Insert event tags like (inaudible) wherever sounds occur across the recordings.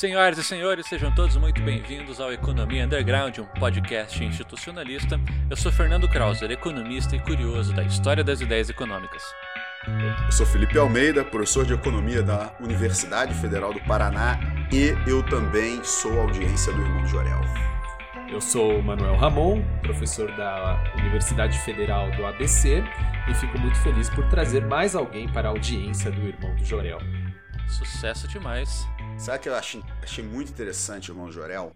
Senhoras e senhores, sejam todos muito bem-vindos ao Economia Underground, um podcast institucionalista. Eu sou Fernando Krauser, economista e curioso da história das ideias econômicas. Eu sou Felipe Almeida, professor de economia da Universidade Federal do Paraná e eu também sou audiência do Irmão Jorel. Eu sou Manuel Ramon, professor da Universidade Federal do ABC e fico muito feliz por trazer mais alguém para a audiência do Irmão do Jorel. Sucesso demais. Sabe o que eu achei, achei muito interessante, Irmão Jorel?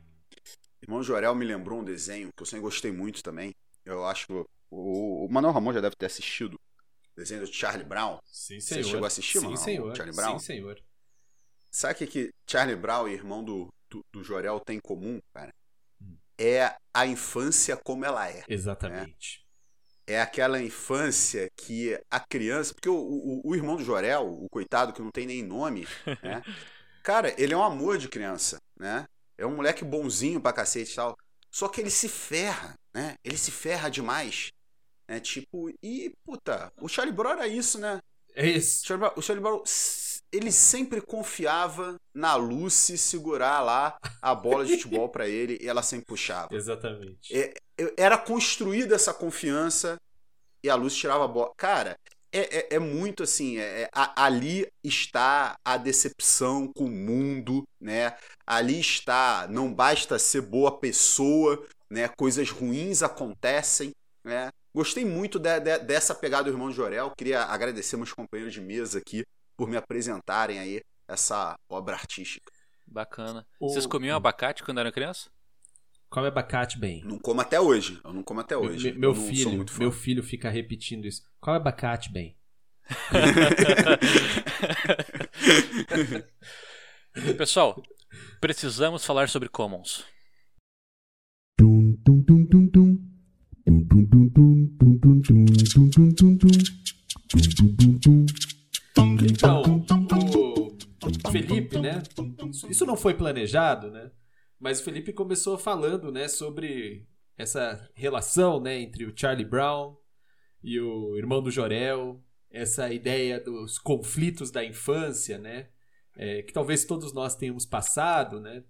Irmão Jorel me lembrou um desenho que eu sempre gostei muito também. Eu acho que o, o Manuel Ramon já deve ter assistido. O desenho do Charlie Brown. Sim, senhor. Você chegou a assistir, Sim, Manuel? senhor. Charlie Brown? Sim, senhor. Sabe o que, que Charlie Brown e irmão do, do, do Jorel têm em comum, cara? Hum. É a infância como ela é. Exatamente. É aquela infância que a criança. Porque o, o, o irmão do Jorel, o coitado que não tem nem nome, né? (laughs) Cara, ele é um amor de criança, né? É um moleque bonzinho pra cacete e tal. Só que ele se ferra, né? Ele se ferra demais. Né? Tipo, e, puta, o Charlie Brown era isso, né? É O isso. Charlie Brown, o Charlie Brown, ele sempre confiava na Lucy segurar lá a bola de futebol pra ele e ela sempre puxava. Exatamente. É, era construída essa confiança e a luz tirava a bola. Cara, é, é- é muito assim. é- é- a- ali está a decepção com o mundo, né? Ali está. Não basta ser boa pessoa, né? Coisas ruins acontecem, né? Gostei muito de- de- dessa pegada do irmão Jorel. Queria agradecer meus companheiros de mesa aqui por me apresentarem aí essa obra artística. Bacana. O- Vocês comiam abacate quando eram criança? Come abacate bem. Não como até hoje. Eu não como até hoje. Me- meu filho, meu filho fica repetindo isso. Come abacate bem. Pessoal, precisamos falar sobre commons. Dum, dum, dum, dum, dum. Dum, dum, dum, dum, dum, dum, dum, dum, dum, dum, dum. Dum, dum, dum, dum. Então, o Felipe, né? Isso não foi planejado, né? Mas o Felipe começou falando, né, sobre essa relação, né, entre o Charlie Brown e o irmão do Jorel, essa ideia dos conflitos da infância, né? é, que talvez todos nós tenhamos passado, né?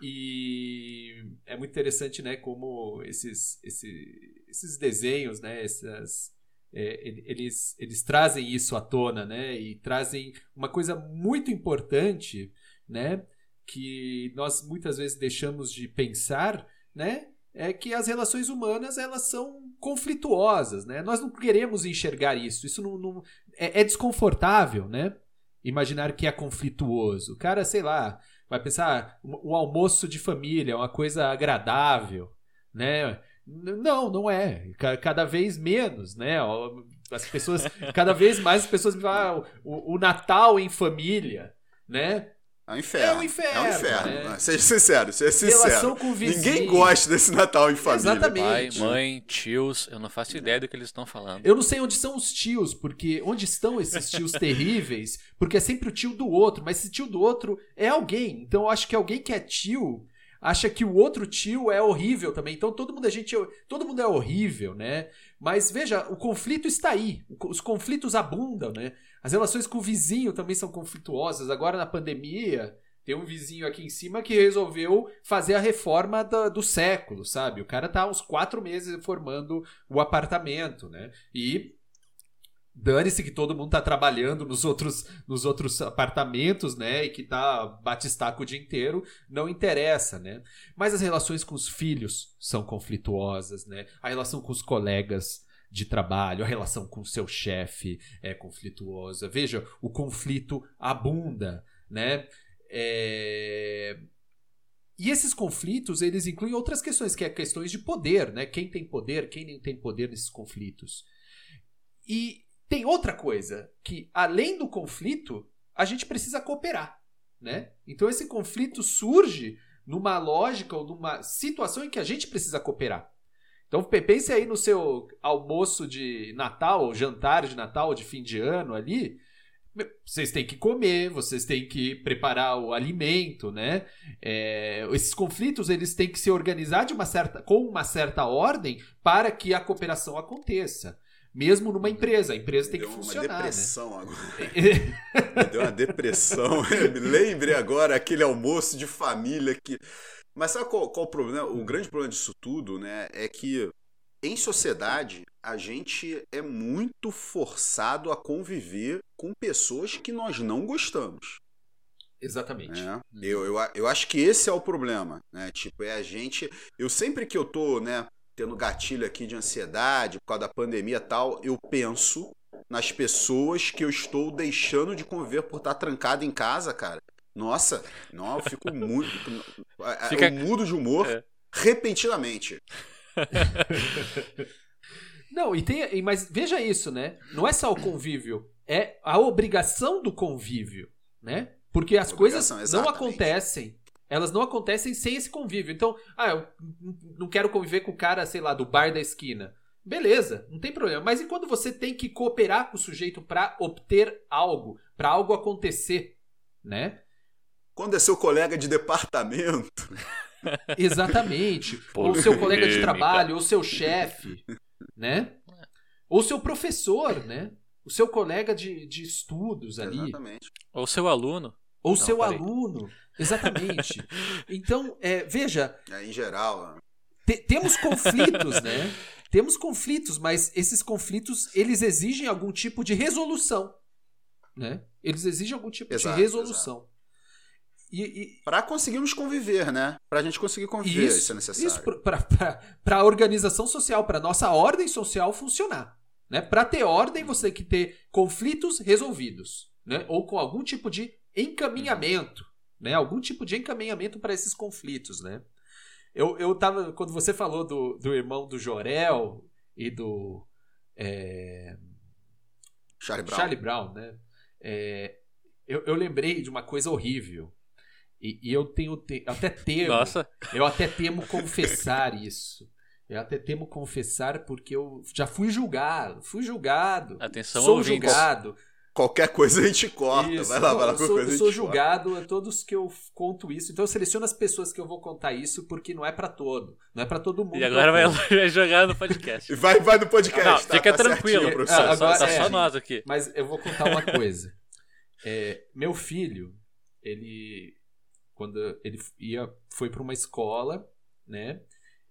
E é muito interessante, né, como esses, esse- esses desenhos, né, essas, é, ele- eles, eles trazem isso à tona, né? E trazem uma coisa muito importante, né? Que nós muitas vezes deixamos de pensar, né? É que as relações humanas elas são conflituosas, né? Nós não queremos enxergar isso. Isso não, não- é, é desconfortável, né? Imaginar que é conflituoso. Cara, sei lá, vai pensar um, um almoço de família, uma coisa agradável, né? Não, não é. Ca- Cada vez menos, né? As pessoas, cada vez mais as pessoas me falam, ah, o, o Natal em família, né? É um inferno. É um inferno, É um inferno. né? Seja sincero, seja sincero. Relação com o vizinho. Ninguém gosta desse Natal em família. Exatamente. Pai, mãe, tios, eu não faço ideia do que eles estão falando. Eu não sei onde são os tios, porque onde estão esses tios terríveis? Porque é sempre o tio do outro, mas esse tio do outro é alguém. Então eu acho que alguém que é tio acha que o outro tio é horrível também. Então todo mundo é gente, todo mundo é horrível, né? Mas veja, o conflito está aí. Os conflitos abundam, né? As relações com o vizinho também são conflituosas. Agora na pandemia, tem um vizinho aqui em cima que resolveu fazer a reforma do século, sabe? O cara tá há uns quatro meses reformando o apartamento, né? E dane-se que todo mundo tá trabalhando nos outros, nos outros apartamentos, né? E que tá batistaco o dia inteiro, não interessa, né? Mas as relações com os filhos são conflituosas, né? A relação com os colegas de trabalho, a relação com o seu chefe é conflituosa. Veja, o conflito abunda, né? É, E esses conflitos, eles incluem outras questões, que é questões de poder, né? Quem tem poder, quem não tem poder nesses conflitos. E tem outra coisa, que além do conflito, a gente precisa cooperar, né? Então esse conflito surge numa lógica ou numa situação em que a gente precisa cooperar. Então pe- pense aí no seu almoço de Natal, ou jantar de Natal, de fim de ano ali. Vocês têm que comer, vocês têm que preparar o alimento, né? É, esses conflitos eles têm que se organizar de uma certa, com uma certa ordem para que a cooperação aconteça. Mesmo numa empresa. A empresa Me tem que deu uma funcionar, né? depressão agora. (laughs) Me deu uma depressão. Me lembre agora aquele almoço de família que. Mas sabe qual, qual o problema? O grande problema disso tudo, né, é que em sociedade a gente é muito forçado a conviver com pessoas que nós não gostamos. Exatamente. né? Eu, eu, eu acho que esse é o problema, né? Tipo, é a gente. Eu sempre que eu tô, né, tendo gatilho aqui de ansiedade por causa da pandemia e tal, eu penso nas pessoas que eu estou deixando de conviver por estar trancado em casa, cara. Nossa, não, eu fico (laughs) muito. Fica- Eu mudo de humor É. repentinamente. (laughs) Não, e tem. Mas veja isso, né? Não é só o convívio, é a obrigação do convívio, né? Porque as coisas Obrigação, não exatamente. acontecem. Elas não acontecem sem esse convívio. Então, ah, eu não quero conviver com o cara, sei lá, do bar da esquina. Beleza, não tem problema. Mas e quando você tem que cooperar com o sujeito pra obter algo, pra algo acontecer, né? Quando é seu colega de departamento, (laughs) Exatamente. (laughs) ou seu colega de Polêmica. trabalho, ou seu chefe, né? Ou seu professor, né? O seu colega de, de estudos ali. exatamente. Ou seu aluno. Ou Não, seu peraí. aluno. Exatamente. Então, é, veja, É, em geral, te- temos conflitos, né? Temos conflitos, mas esses conflitos, eles exigem algum tipo de resolução, né? Eles exigem algum tipo Exato, de resolução. E, e- para conseguirmos conviver, né? Pra gente conseguir conviver, isso, é necessário. Isso para a organização social, para nossa ordem social funcionar. Né? Para ter ordem, você tem que ter conflitos resolvidos. Né? Ou com algum tipo de encaminhamento. Né? Algum tipo de encaminhamento para esses conflitos. Né? Eu, eu tava. Quando você falou do, do irmão do Jorel e do. é, Charlie Brown. Charlie Brown, né? É, eu, eu lembrei de uma coisa horrível. E, e eu tenho. te- eu até temo. Nossa, Eu até temo confessar isso. Eu até temo confessar porque eu já fui julgado. Fui julgado. atenção sou ouvintes. julgado. Qualquer coisa a gente corta. Isso, Vai lá, vai lá. eu Qualquer sou, eu sou corta. julgado a todos que eu conto isso. Então eu seleciono as pessoas que eu vou contar isso porque não é pra todo. Não é pra todo mundo. E agora (laughs) vai, jogar no podcast. E (laughs) Vai, vai no podcast. Não, tá? fica Tá tranquilo. certinho, professor. Ah, agora- tá é. só nós aqui. Mas eu vou contar uma coisa. (laughs) É, meu filho, ele quando ele ia foi para uma escola, né?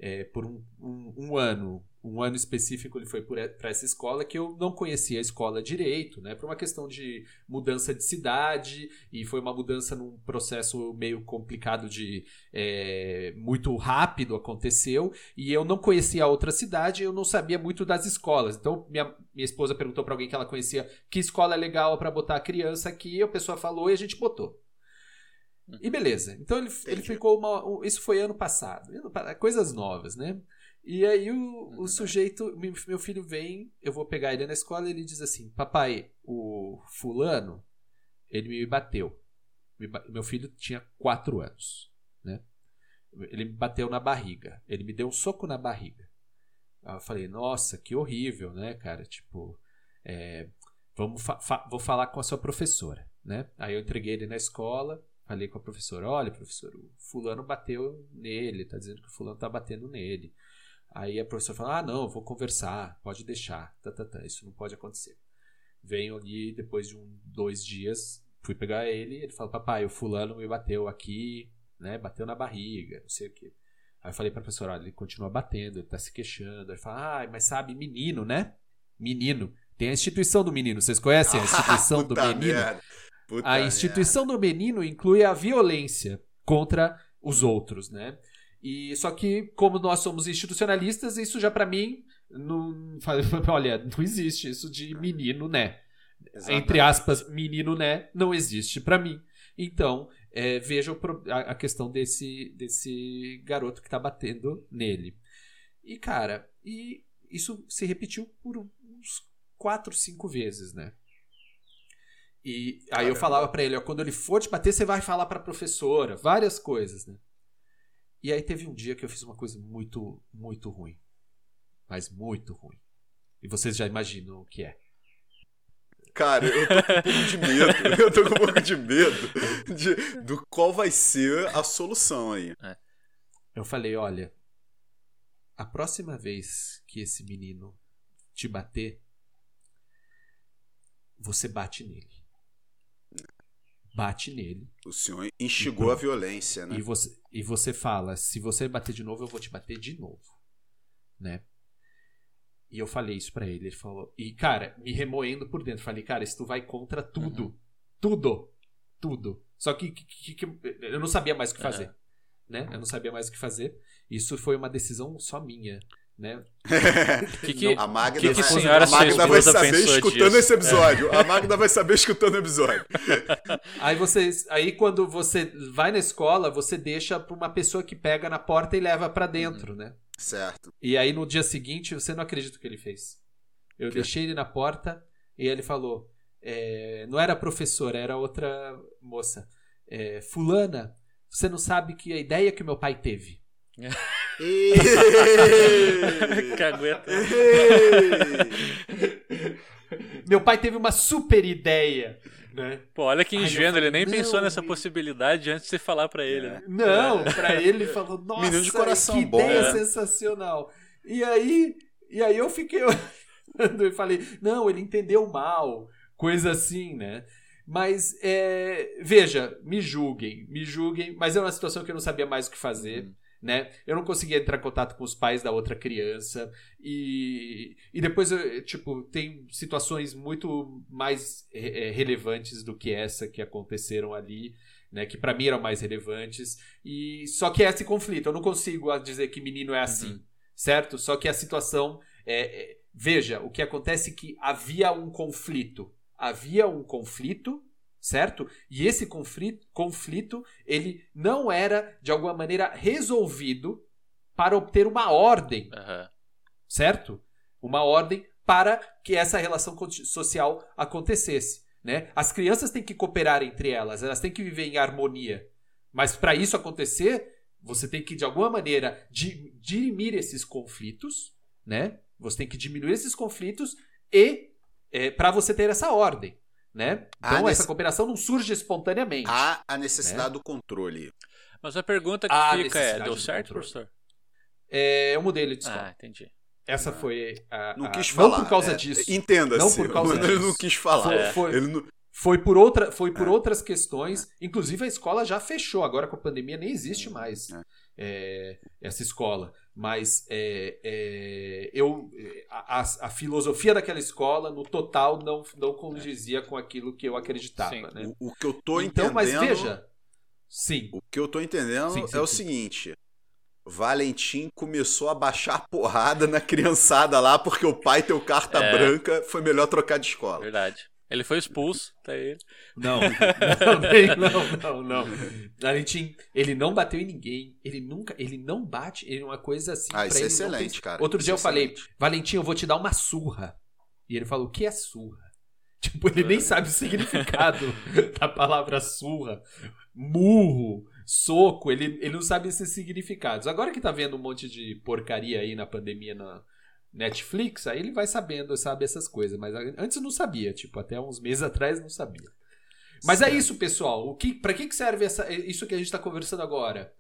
É, por um, um, um ano, um ano específico ele foi para essa escola que eu não conhecia a escola direito, né? Por uma questão de mudança de cidade e foi uma mudança num processo meio complicado de é, muito rápido aconteceu e eu não conhecia a outra cidade, eu não sabia muito das escolas. Então minha, minha esposa perguntou para alguém que ela conhecia que escola é legal para botar a criança aqui, a pessoa falou e a gente botou. E beleza. Então ele, ele ficou uma. um- Isso foi ano passado. Coisas novas, né? E aí o, o sujeito, meu filho vem, eu vou pegar ele na escola e ele diz assim: Papai, o fulano, ele me bateu. Me ba- Meu filho tinha quatro anos, né? Ele me bateu na barriga. Ele me deu um soco na barriga. Aí eu falei, nossa, que horrível, né, cara? Tipo, é, vamos fa- fa- vou falar com a sua professora, né? Aí eu entreguei ele na escola, falei com a professora, olha, professor, o fulano bateu nele, tá dizendo que o fulano tá batendo nele. Aí a professora falou, ah, não, vou conversar, pode deixar, tá, tá, tá, isso não pode acontecer. Venho ali, depois de um, dois dias, fui pegar ele, ele falou, papai, o fulano me bateu aqui, né, bateu na barriga, não sei o quê. Aí eu falei pra professora, olha, ele continua batendo, ele tá se queixando. Aí ele fala, ah, mas sabe, menino, né? Menino. Tem a instituição do menino, vocês conhecem a instituição (laughs) do menino? merda. Puta A instituição do menino inclui a violência contra os outros, né? E só que como nós somos institucionalistas, isso já pra mim não, (laughs) olha, não existe isso de menino, né? merda. Entre aspas, menino, né? Não existe pra mim. Então, é, veja a questão desse, desse garoto que tá batendo nele. E, cara, e isso se repetiu por uns quatro, cinco vezes, né? E aí eu Caramba. falava pra ele, ó, quando ele for te bater, você vai falar pra professora, várias coisas, né? E aí teve um dia que eu fiz uma coisa muito, muito ruim. Mas muito ruim. E vocês já imaginam o que é. Cara, eu tô com um pouco de medo. (laughs) Eu tô com um pouco de medo de, do qual vai ser a solução aí. Eu falei, olha, a próxima vez que esse menino te bater, você bate nele. Bate nele. O senhor instigou a violência, né? E você, e você fala: se você bater de novo, eu vou te bater de novo. Né? E eu falei isso pra ele. Ele falou. E, cara, me remoendo por dentro. Falei, cara, isso tu vai contra tudo. Uhum. Tudo. Tudo. Só que, que- que- eu não sabia mais o que fazer. Aham. Né? Eu não sabia mais o que fazer. Isso foi uma decisão só minha. Né? (laughs) Que que, A Magda, que, que vai, a sua Magda vai saber escutando disso? esse episódio. A Magda vai saber escutando o episódio. (laughs) Aí vocês, aí quando você vai na escola, você deixa pra uma pessoa que pega na porta e leva pra dentro, né? Certo. E aí no dia seguinte, você não acredita o que ele fez. Eu Que? deixei ele na porta e ele falou: é, não era a professora, era outra moça. É, Fulana, você não sabe que a ideia que o meu pai teve. (laughs) Cagueta. (laughs) Meu pai teve uma super ideia, né? Pô, olha que ingênuo, ele nem não, pensou nessa possibilidade antes de você falar pra ele, né? Não, pra ele ele falou, nossa, (laughs) Menino de coração que bom, ideia né? sensacional. E aí, e aí eu fiquei olhando e falei, não, ele entendeu mal, coisa assim, né? Mas, é, veja, me julguem, me julguem, mas é uma situação que eu não sabia mais o que fazer. Uhum. Né? Eu não conseguia entrar em contato com os pais da outra criança e, e depois eu, tipo tem situações muito mais é, relevantes do que essa que aconteceram ali né, que pra mim eram mais relevantes. E só que é esse conflito, eu não consigo dizer que menino é assim, Uhum. certo? Só que a situação é, é- veja, o que acontece é que havia um conflito, havia um conflito, certo? E esse conflito, conflito ele não era de alguma maneira resolvido para obter uma ordem Aham. certo? Uma ordem para que essa relação social acontecesse, né? As crianças têm que cooperar entre elas, elas têm que viver em harmonia. Mas para isso acontecer, você tem que de alguma maneira di- dirimir esses conflitos, né? Você tem que diminuir esses conflitos e para você ter essa ordem, né? Ah, Então nesse- essa cooperação não surge espontaneamente. Há a necessidade do controle. Mas a pergunta que A fica é, deu certo, controle. professor? É, eu mudei ele de escola. Ah, entendi. Essa foi a, Não a- quis não falar. por causa é, disso. Entenda-se. Não por causa (laughs) Ele disso. não quis falar. Foi- É. foi- Ele não- Foi por, outra, foi por outras questões. Inclusive, a escola já fechou. Agora, com a pandemia, nem existe mais É. essa escola. Mas é, é, eu, a, a- a filosofia daquela escola, no total, não, não condizia com aquilo que eu acreditava. Sim. né? O, o que eu tô Então, entendendo. mas veja. Sim. O que eu tô entendendo Sim, sim, é o sim. seguinte. Valentim começou a baixar porrada na criançada lá porque o pai tem o carta É. branca, foi melhor trocar de escola. Verdade. Ele foi expulso, tá ele. (laughs) Não, não, não, não, não. Valentim, ele não bateu em ninguém. Ele nunca, ele não bate. Ele é uma coisa assim. Ah, pra isso é excelente, tem- cara. Outro Isso dia é eu falei, excelente. Valentim, eu vou te dar uma surra. E ele falou, o que é surra? (laughs) Tipo, ele nem sabe o significado (laughs) da palavra surra. Murro, soco, ele, ele não sabe esses significados. Agora que tá vendo um monte de porcaria aí na pandemia na Netflix, aí ele vai sabendo, sabe essas coisas. Mas antes não sabia, tipo, até uns meses atrás não sabia. Mas é Certo. isso, pessoal. O que, para que, que serve essa, isso que a gente está conversando agora?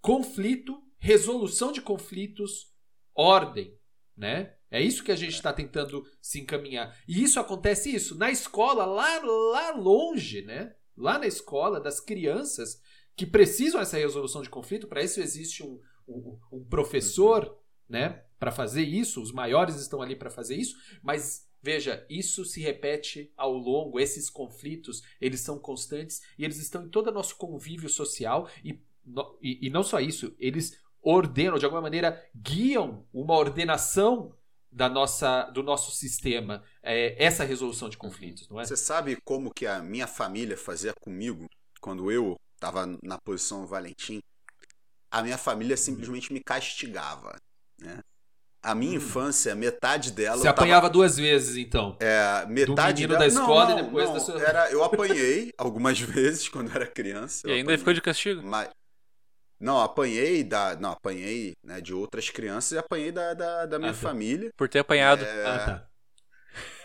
Conflito, resolução de conflitos, ordem, né? É isso que a gente está tentando se encaminhar. E isso acontece isso na escola, lá, lá longe, né? Lá na escola das crianças que precisam dessa resolução de conflito. Para isso existe um, um, um professor, né? Para fazer isso. Os maiores estão ali para fazer isso. Mas veja, isso se repete ao longo. Esses conflitos eles são constantes e eles estão em todo o nosso convívio social e, no- e, e não só isso. Eles ordenam de alguma maneira guiam uma ordenação da nossa, do nosso sistema, é, essa resolução de conflitos, não é? Você sabe como que a minha família fazia comigo quando eu estava na posição Valentim? A minha família simplesmente me castigava, né? A minha infância, metade dela Hum. Você eu tava- apanhava duas vezes, então. É, metade menino dela... da escola não, e depois não, da sua- Era, eu (laughs) apanhei algumas vezes quando era criança. E ainda apanhei. ficou de castigo. Mas não, apanhei da, não apanhei né, de outras crianças e apanhei da, da, da minha Ah, tá. família. Por ter apanhado. É, Ah, tá.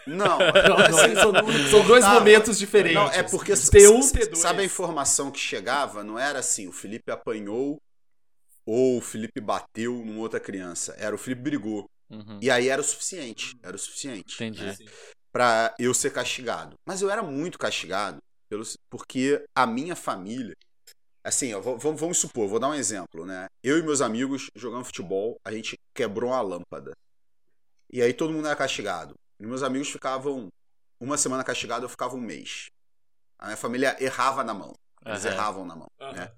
Não, (laughs) Não, não, assim, são, são dois momentos diferentes. Não, é porque T1, s- T2. sabe a informação que chegava? Não era assim, o Felipe apanhou ou o Felipe bateu numa outra criança. Era o Felipe brigou. Uhum. E aí era o suficiente. Era o suficiente. Entendi. né? para eu ser castigado. Mas eu era muito castigado pelo, porque a minha família. Assim, ó, vamos, vamos supor, vou dar um exemplo, né? Eu e meus amigos jogando futebol, a gente quebrou uma lâmpada. E aí todo mundo era castigado. E meus amigos ficavam uma semana castigado, eu ficava um mês. A minha família errava na mão. Eles Aham. erravam na mão. Aham. Né?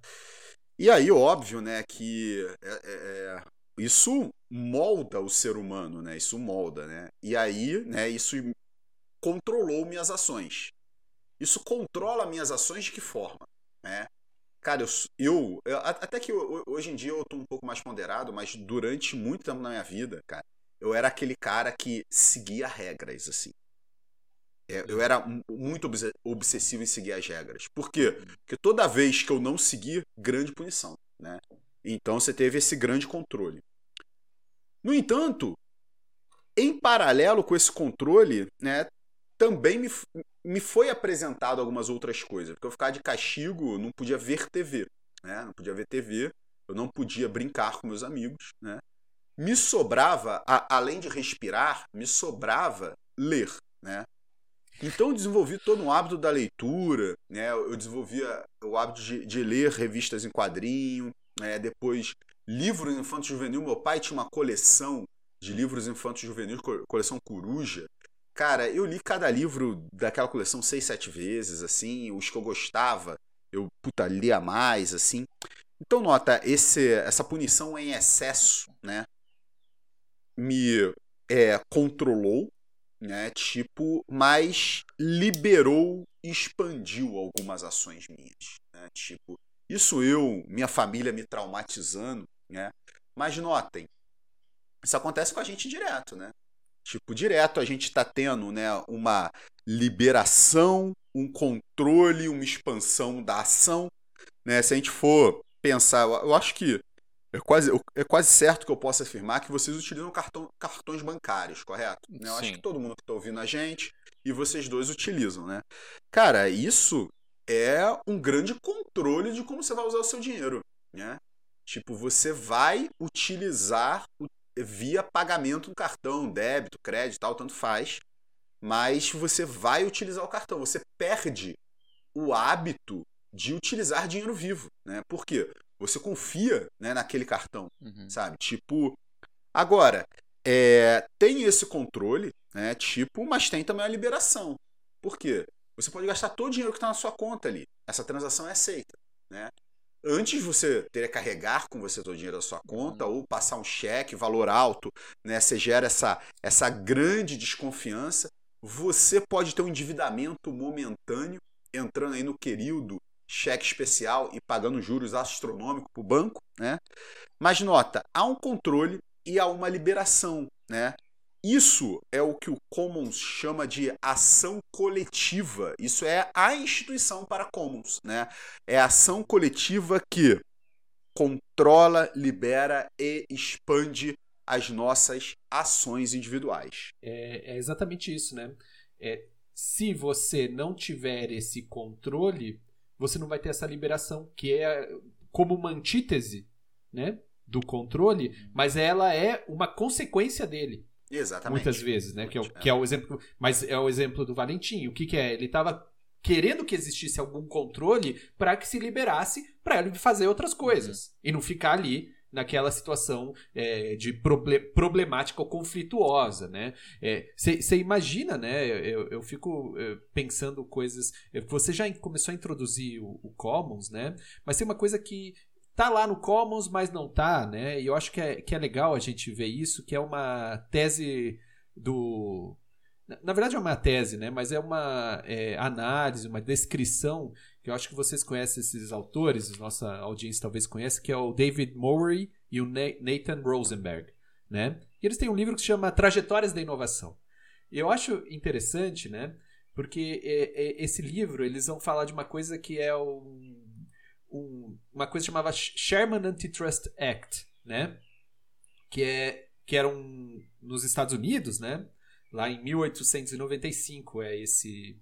E aí, óbvio, né, que é, é, é, isso molda o ser humano, né? Isso molda, né? E aí, né, isso controlou minhas ações. Isso controla minhas ações de que forma, né? Cara, eu, eu, eu- até que eu- hoje em dia eu tô um pouco mais ponderado, mas durante muito tempo na minha vida, cara, eu era aquele cara que seguia regras, assim. É, eu era mu- muito obse- obsessivo em seguir as regras. Por quê? Porque toda vez que eu não segui, grande punição, né? Então você teve esse grande controle. No entanto, em paralelo com esse controle, né, também me, me foi apresentado algumas outras coisas. Porque eu ficava de castigo, não podia ver TV, né? Não podia ver TV, eu não podia brincar com meus amigos, né? Me sobrava, a- além de respirar, me sobrava ler, né? Então eu desenvolvi todo um hábito da leitura, né? Eu desenvolvia o hábito de, de ler revistas em quadrinho, né? depois livros infantos juvenil. Meu pai tinha uma coleção de livros infantos juvenil, co- coleção Coruja. Cara, eu li cada livro daquela coleção seis, sete vezes, assim, os que eu gostava, eu puta, lia mais, assim. Então, nota, esse, essa punição em excesso, né? Me é, controlou, né? Tipo, mas liberou expandiu algumas ações minhas, né? Tipo, isso eu, minha família me traumatizando, né? Mas notem, isso acontece com a gente direto, né? Tipo, direto a gente está tendo, né, uma liberação, um controle, uma expansão da ação, né? Se a gente for pensar, eu acho que é quase, é quase certo que eu possa afirmar que vocês utilizam cartão, cartões bancários, correto? Né? Eu acho Sim. que todo mundo que está ouvindo a gente e vocês dois utilizam, né? Cara, isso é um grande controle de como você vai usar o seu dinheiro, né? Tipo, você vai utilizar via pagamento no cartão, débito, crédito, tal, tanto faz, mas você vai utilizar o cartão. Você perde o hábito de utilizar dinheiro vivo, né? Por quê? Você confia né, naquele cartão Uhum. sabe? Tipo, agora, é, tem esse controle, né? Tipo, mas tem também a liberação. Por quê? Você pode gastar todo o dinheiro que está na sua conta ali. Essa transação é aceita, né? Antes você teria que carregar com você todo o dinheiro da sua conta ou passar um cheque, valor alto, né? Você gera essa, essa grande desconfiança. Você pode ter um endividamento momentâneo, entrando aí no período cheque especial e pagando juros astronômicos para o banco, né? Mas nota, há um controle e há uma liberação, né? Isso é o que o Commons chama de ação coletiva. Isso é a instituição para Commons, né? É a ação coletiva que controla, libera e expande as nossas ações individuais. É, é exatamente isso, né? É, se você não tiver esse controle, você não vai ter essa liberação, que é como uma antítese, né? Do controle, mas ela é uma consequência dele, Exatamente. muitas vezes, né? Que é, o, que é o exemplo, mas é o exemplo do Valentim. O que, que é? Ele estava querendo que existisse algum controle para que se liberasse para ele fazer outras coisas e não ficar ali naquela situação é, de proble problemática ou conflituosa, né? Você imagina, né? Eu, eu fico eh, pensando coisas. eh, Você já começou a introduzir o, o Commons, né? Mas tem uma coisa que tá lá no Commons, mas não tá, né? E eu acho que é, que é legal a gente ver isso, que é uma tese do. Na na verdade é uma tese, né? Mas é uma é, análise, uma descrição que eu acho que vocês conhecem esses autores, nossa audiência talvez conheça, que é o David Mowry e o Na- Nathan Rosenberg, né? E eles têm um livro que se chama Trajetórias da Inovação. E eu acho interessante, né? Porque é, é, esse livro eles vão falar de uma coisa que é um, um- uma coisa que chamava Sherman Antitrust Act, né? Que é que era um, nos Estados Unidos, né? Lá em 1895 é esse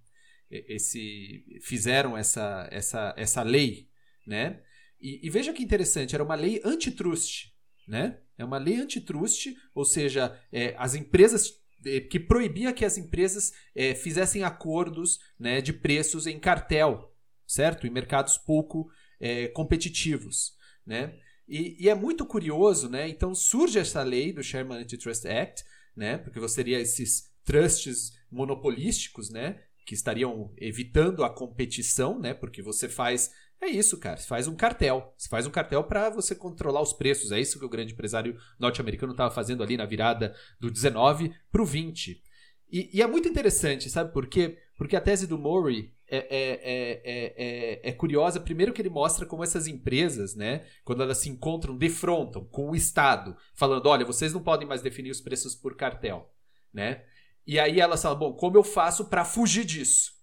esse fizeram essa essa essa lei, né? E, e veja que interessante, era uma lei antitrust, né? É uma lei antitrust, ou seja, é, as empresas eh, que proibia que as empresas eh, fizessem acordos né, de preços em cartel, certo? Em mercados pouco eh, competitivos, né? E, e é muito curioso, né? Então surge essa lei do Sherman Antitrust Act, né? Porque você teria esses trusts monopolísticos, né? Que estariam evitando a competição, né? Porque você faz é isso, cara. Você faz um cartel. Você faz um cartel para você controlar os preços. É isso que o grande empresário norte-americano estava fazendo ali na virada do 19 para o 20. E, e, é muito interessante, sabe por quê? Porque a tese do Murray é, é, é, é, curiosa. Primeiro que ele mostra como essas empresas, né, quando elas se encontram, defrontam com o Estado, falando, olha, vocês não podem mais definir os preços por cartel, né? E aí elas falam, bom, como eu faço para fugir disso,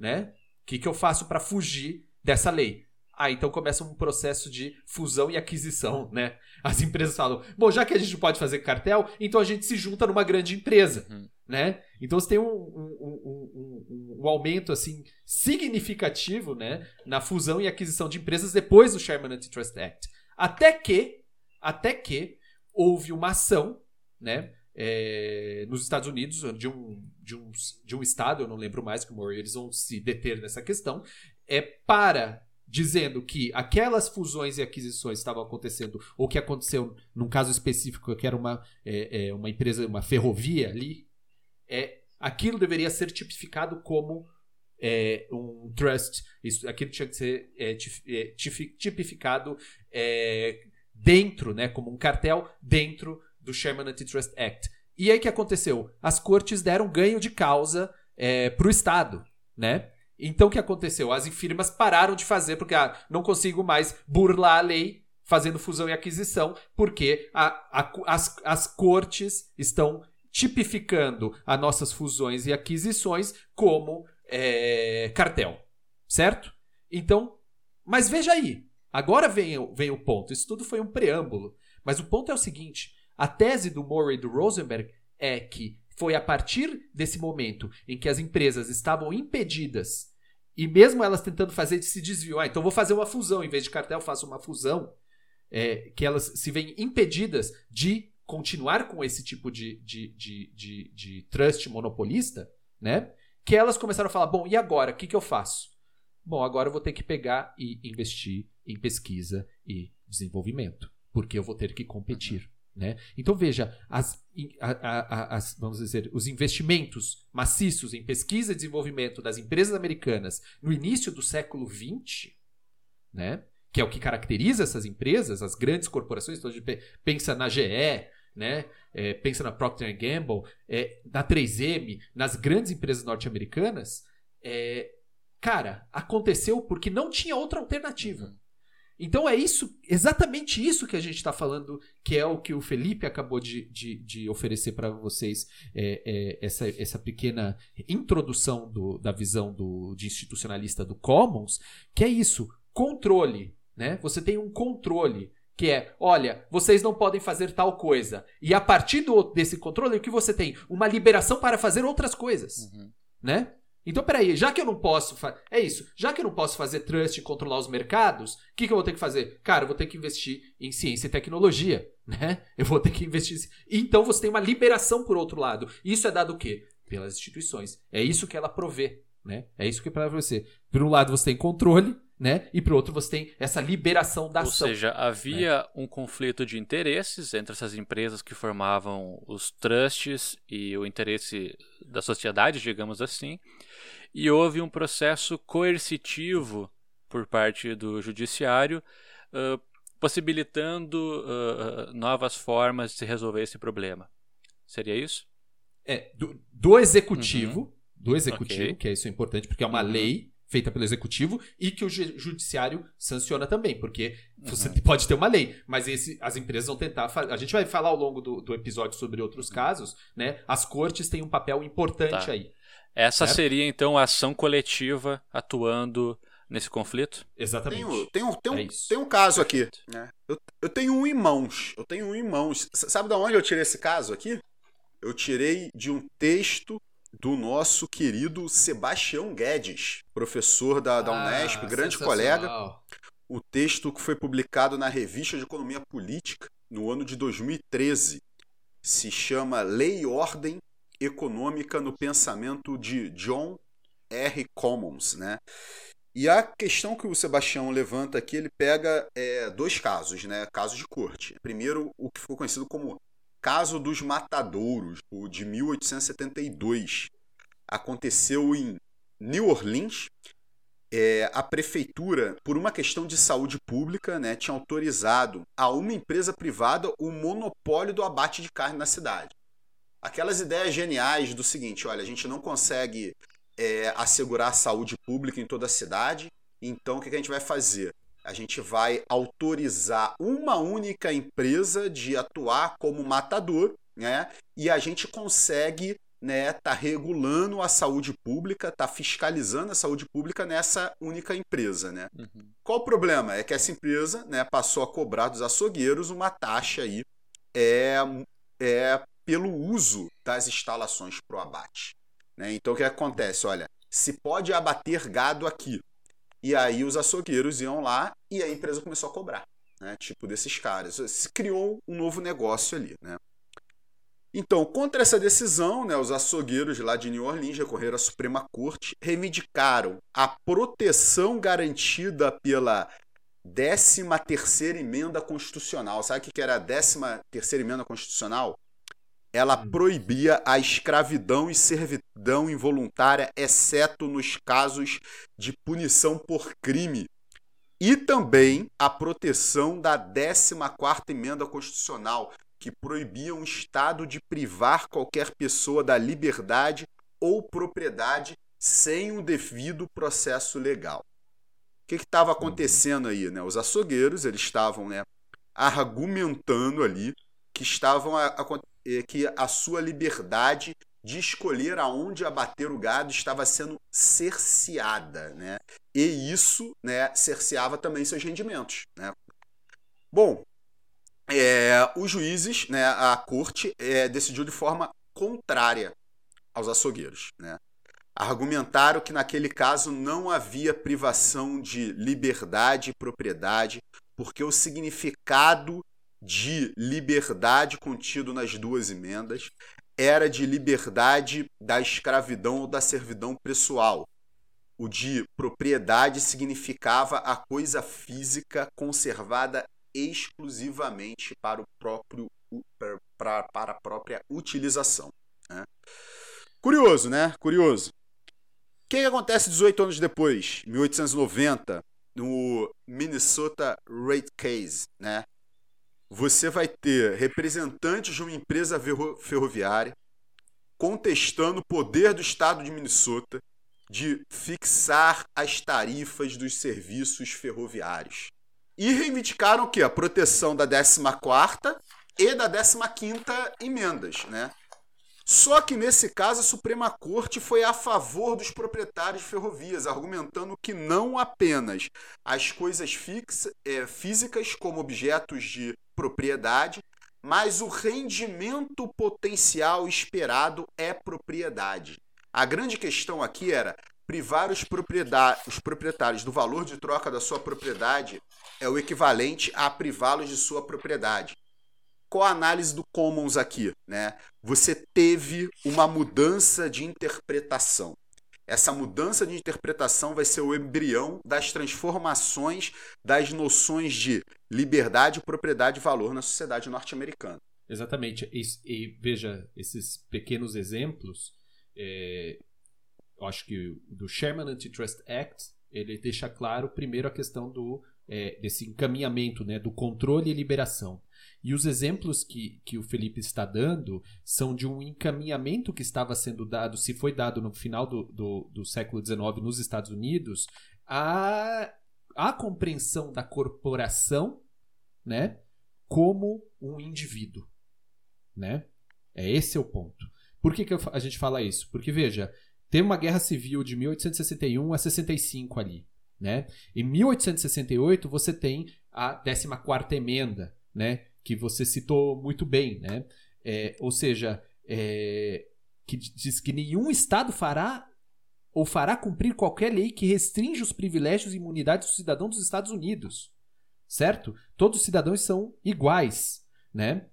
né? O que, que eu faço para fugir dessa lei? Ah, então começa um processo de fusão e aquisição, né? As empresas falam, bom, já que a gente não pode fazer cartel, então a gente se junta numa grande empresa, uhum. né? Então você tem um, um, um, um, aumento, assim, significativo, né? Na fusão e aquisição de empresas depois do Sherman Antitrust Act. Até que, até que houve uma ação, né? É, nos Estados Unidos, de um, de, um, de um estado, eu não lembro mais como eles vão se deter nessa questão, é para dizendo que aquelas fusões e aquisições estavam acontecendo, ou que aconteceu num caso específico, que era uma, é, é, uma empresa, uma ferrovia ali, é, aquilo deveria ser tipificado como é, um trust. Isso, aquilo tinha que ser é, é, tipificado é, dentro, né, como um cartel dentro do Sherman Antitrust Act. E aí o que aconteceu? As cortes deram ganho de causa para o Estado, né? Então o que aconteceu? As firmas pararam de fazer porque ah, não consigo mais burlar a lei fazendo fusão e aquisição, porque a, a, as, as cortes estão tipificando as nossas fusões e aquisições como é, cartel, certo? Então, mas veja aí, agora vem, vem o ponto. Isso tudo foi um preâmbulo, mas o ponto é o seguinte: a tese do Murray e do Rosenberg é que foi a partir desse momento em que as empresas estavam impedidas, e mesmo elas tentando fazer se desviar, ah, então vou fazer uma fusão, em vez de cartel, faço uma fusão, é, que elas se veem impedidas de continuar com esse tipo de, de, de, de, de trust monopolista, né? Que elas começaram a falar: bom, e agora? O que, que eu faço? Bom, agora eu vou ter que pegar e investir em pesquisa e desenvolvimento, porque eu vou ter que competir. Né? Então veja, as, a, a, as, vamos dizer, os investimentos maciços em pesquisa e desenvolvimento das empresas americanas no início do século XX, né? que é o que caracteriza essas empresas, as grandes corporações, então a gente pensa na GE, né? É, pensa na Procter Gamble, é, na 3M, nas grandes empresas norte-americanas, é, cara, aconteceu porque não tinha outra alternativa. Então é isso, exatamente isso que a gente está falando, que é o que o Felipe acabou de, de, de oferecer para vocês, é, é, essa, essa pequena introdução do, da visão do, de institucionalista do Commons, que é isso, controle. Né? Você tem um controle que é, olha, vocês não podem fazer tal coisa. E a partir do, desse controle, o que você tem? Uma liberação para fazer outras coisas. Uhum. Né? Então, peraí, já que eu não posso. É isso. Já que eu não posso fazer trust e controlar os mercados, o que, que eu vou ter que fazer? Cara, eu vou ter que investir em ciência e tecnologia, (laughs) né? Eu vou ter que investir. Então você tem uma liberação por outro lado. Isso é dado o quê? Pelas instituições. É isso que ela provê, né? É isso que é para você. Por um lado você tem controle, né? E por outro você tem essa liberação da Ou ação. Ou seja, havia né? um conflito de interesses entre essas empresas que formavam os trusts e o interesse da sociedade, digamos assim e houve um processo coercitivo por parte do judiciário, uh, possibilitando uh, novas formas de se resolver esse problema. Seria isso? É, do, do executivo, uhum. do executivo, okay. que é isso é importante, porque é uma uhum. lei feita pelo executivo e que o judiciário sanciona também, porque você uhum. (laughs) pode ter uma lei, mas esse, as empresas vão tentar. A gente vai falar ao longo do, do episódio sobre outros casos, né? As cortes têm um papel importante tá. aí. Essa certo? seria então a ação coletiva atuando nesse conflito? Exatamente. Tem um, tem um, é tem um caso aqui. Né? Eu, eu tenho um em mãos. Eu tenho um em mãos. Sabe de onde eu tirei esse caso aqui? Eu tirei de um texto do nosso querido Sebastião Guedes, professor da, da ah, Unesp, grande colega. O texto que foi publicado na Revista de Economia Política no ano de 2013 se chama Lei e Ordem econômica no pensamento de John R. Commons, né? E a questão que o Sebastião levanta aqui, ele pega é, dois casos, né? Casos de corte. Primeiro, o que ficou conhecido como caso dos matadouros, o de 1872. Aconteceu em New Orleans. É, a prefeitura, por uma questão de saúde pública, né, tinha autorizado a uma empresa privada o monopólio do abate de carne na cidade. Aquelas ideias geniais do seguinte: olha, a gente não consegue é, assegurar a saúde pública em toda a cidade. Então, o que a gente vai fazer? A gente vai autorizar uma única empresa de atuar como matador, né? E a gente consegue né, tá regulando a saúde pública, tá fiscalizando a saúde pública nessa única empresa, né? Uhum. Qual o problema? É que essa empresa, né, passou a cobrar dos açougueiros uma taxa aí é, é pelo uso das instalações para o abate. Né? Então o que acontece? Olha, se pode abater gado aqui. E aí os açougueiros iam lá e a empresa começou a cobrar. Né? Tipo desses caras. Se criou um novo negócio ali. Né? Então, contra essa decisão, né, os açougueiros lá de New Orleans recorreram à Suprema Corte, reivindicaram a proteção garantida pela 13 terceira emenda constitucional. Sabe o que era a 13 terceira emenda constitucional? Ela hum. proibia a escravidão e servidão involuntária, exceto nos casos de punição por crime. E também a proteção da 14ª emenda constitucional, que proibia o Estado de privar qualquer pessoa da liberdade ou propriedade sem o devido processo legal. O que estava uhum. acontecendo aí? Né? Os açougueiros eles estavam né, argumentando ali que estavam a, a, que a sua liberdade de escolher aonde abater o gado estava sendo cerceada, né? E isso, né, cerceava também seus rendimentos, né? Bom, é, os juízes, né, a corte é, decidiu de forma contrária aos açougueiros, né? Argumentaram que naquele caso não havia privação de liberdade e propriedade, porque o significado de liberdade contido nas duas emendas era de liberdade da escravidão ou da servidão pessoal. O de propriedade significava a coisa física conservada exclusivamente para o próprio para, para a própria utilização. Né? Curioso, né? Curioso. O que, que acontece 18 anos depois, 1890, no Minnesota Rate Case, né? Você vai ter representantes de uma empresa ferroviária contestando o poder do estado de Minnesota de fixar as tarifas dos serviços ferroviários. E reivindicaram o quê? A proteção da 14ª e da 15ª emendas, né? Só que nesse caso a Suprema Corte foi a favor dos proprietários de ferrovias, argumentando que não apenas as coisas é, físicas, como objetos de propriedade, mas o rendimento potencial esperado é propriedade. A grande questão aqui era privar os, os proprietários do valor de troca da sua propriedade é o equivalente a privá-los de sua propriedade. Qual a análise do Commons aqui? Né? Você teve uma mudança de interpretação. Essa mudança de interpretação vai ser o embrião das transformações das noções de liberdade, propriedade e valor na sociedade norte-americana. Exatamente. E, e, veja, esses pequenos exemplos, é, eu acho que do Sherman Antitrust Act, ele deixa claro primeiro a questão do, é, desse encaminhamento, né, do controle e liberação. E os exemplos que, que o Felipe está dando são de um encaminhamento que estava sendo dado, se foi dado no final do, do, do século XIX nos Estados Unidos, a, a compreensão da corporação né, como um indivíduo. Né? É esse é o ponto. Por que, que a gente fala isso? Porque, veja, tem uma guerra civil de 1861 a 65 ali. Né? Em 1868 você tem a 14ª emenda, né? Que você citou muito bem, né? É, ou seja, é, que diz que nenhum Estado fará ou fará cumprir qualquer lei que restringe os privilégios e imunidades do cidadão dos Estados Unidos. Certo? Todos os cidadãos são iguais, né?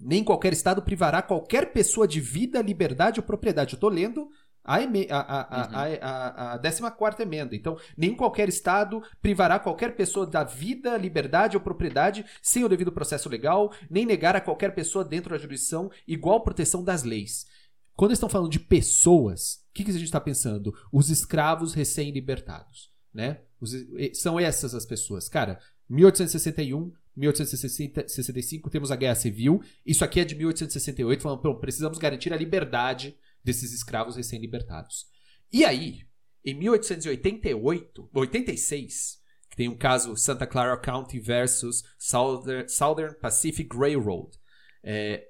Nem qualquer Estado privará qualquer pessoa de vida, liberdade ou propriedade. Eu tô lendo a, eme- a, a, a, a, a, a 14 emenda. Então, nem qualquer Estado privará qualquer pessoa da vida, liberdade ou propriedade sem o devido processo legal, nem negar a qualquer pessoa dentro da jurisdição igual proteção das leis. Quando eles estão falando de pessoas, o que, que a gente está pensando? Os escravos recém-libertados, né? Os- são essas as pessoas. Cara, 1861, 1865 temos a Guerra Civil. Isso aqui é de 1868, falando, "Pô, precisamos garantir a liberdade desses escravos recém-libertados. E aí, em 1888, 86, que tem um caso Santa Clara County versus Southern, Pacific Railroad. É,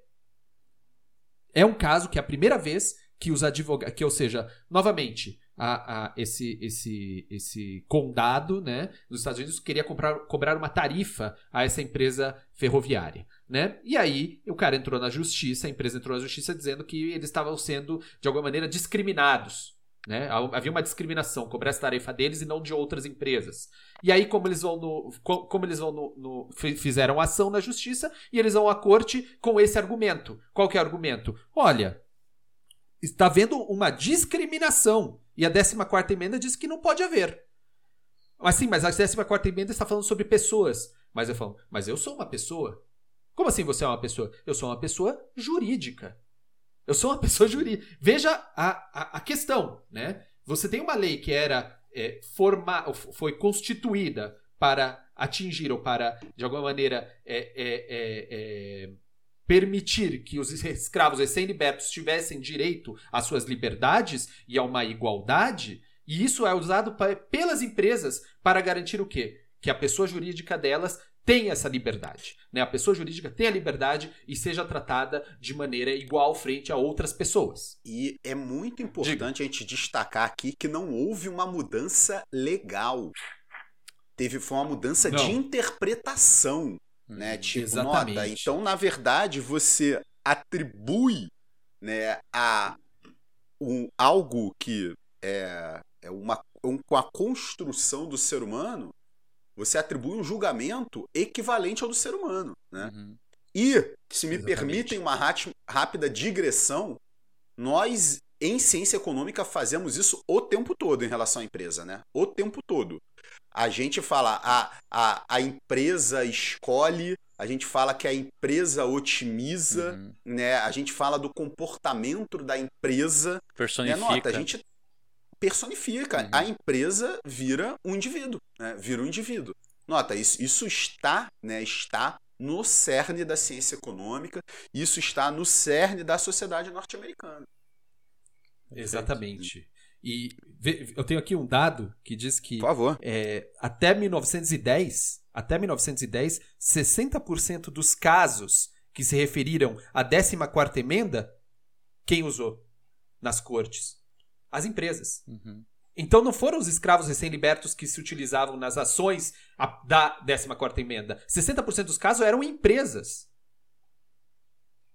é um caso que é a primeira vez que os advogados, que ou seja, novamente, a, a- esse, esse, esse condado, né, nos Estados Unidos queria comprar, cobrar uma tarifa a essa empresa ferroviária, né? E aí o cara entrou na justiça, a empresa entrou na justiça dizendo que eles estavam sendo de alguma maneira discriminados, né? Havia uma discriminação, cobrar essa tarefa deles e não de outras empresas. E aí como eles vão no, co- como eles vão no, no- fi- fizeram ação na justiça e eles vão à corte com esse argumento. Qual que é o argumento? Olha, está havendo uma discriminação. E a 14 emenda diz que não pode haver. Mas sim, mas a 14 emenda está falando sobre pessoas. Mas eu falo, mas eu sou uma pessoa. Como assim você é uma pessoa? Eu sou uma pessoa jurídica. Eu sou uma (laughs) pessoa jurídica. Veja a, a, a questão, né? Você tem uma lei que era é, forma, foi constituída para atingir ou para, de alguma maneira, é, é, é, é, permitir que os escravos recém-libertos tivessem direito às suas liberdades e a uma igualdade, e isso é usado pelas empresas para garantir o quê? Que a pessoa jurídica delas tenha essa liberdade. Né? A pessoa jurídica tenha liberdade e seja tratada de maneira igual frente a outras pessoas. E é muito importante a gente destacar aqui que não houve uma mudança legal. Teve foi uma mudança Não. de interpretação, né? Uhum. Tipo, Exatamente. nota. Então, na verdade, você atribui, né, a um, algo que é, é uma um- com a construção do ser humano, você atribui um julgamento equivalente ao do ser humano, né? Uhum. E, se me Exatamente. permitem uma rápida digressão, nós, em ciência econômica, fazemos isso o tempo todo em relação à empresa, né? O tempo todo. A gente fala, a, a, a empresa escolhe, a gente fala que a empresa otimiza, Uhum. né? A gente fala do comportamento da empresa. Né? Personifica. Nota, a gente personifica. Uhum. A empresa vira um indivíduo, né? Vira um indivíduo. Nota, isso, isso está, né? Está no cerne da ciência econômica, isso está no cerne da sociedade norte-americana. Exatamente. E eu tenho aqui um dado que diz que Por favor. é, até 1910, até 1910, 60% dos casos que se referiram à 14ª emenda, quem usou nas cortes? As empresas. Uhum. Então não foram os escravos recém-libertos que se utilizavam nas ações da 14ª emenda. 60% dos casos eram empresas,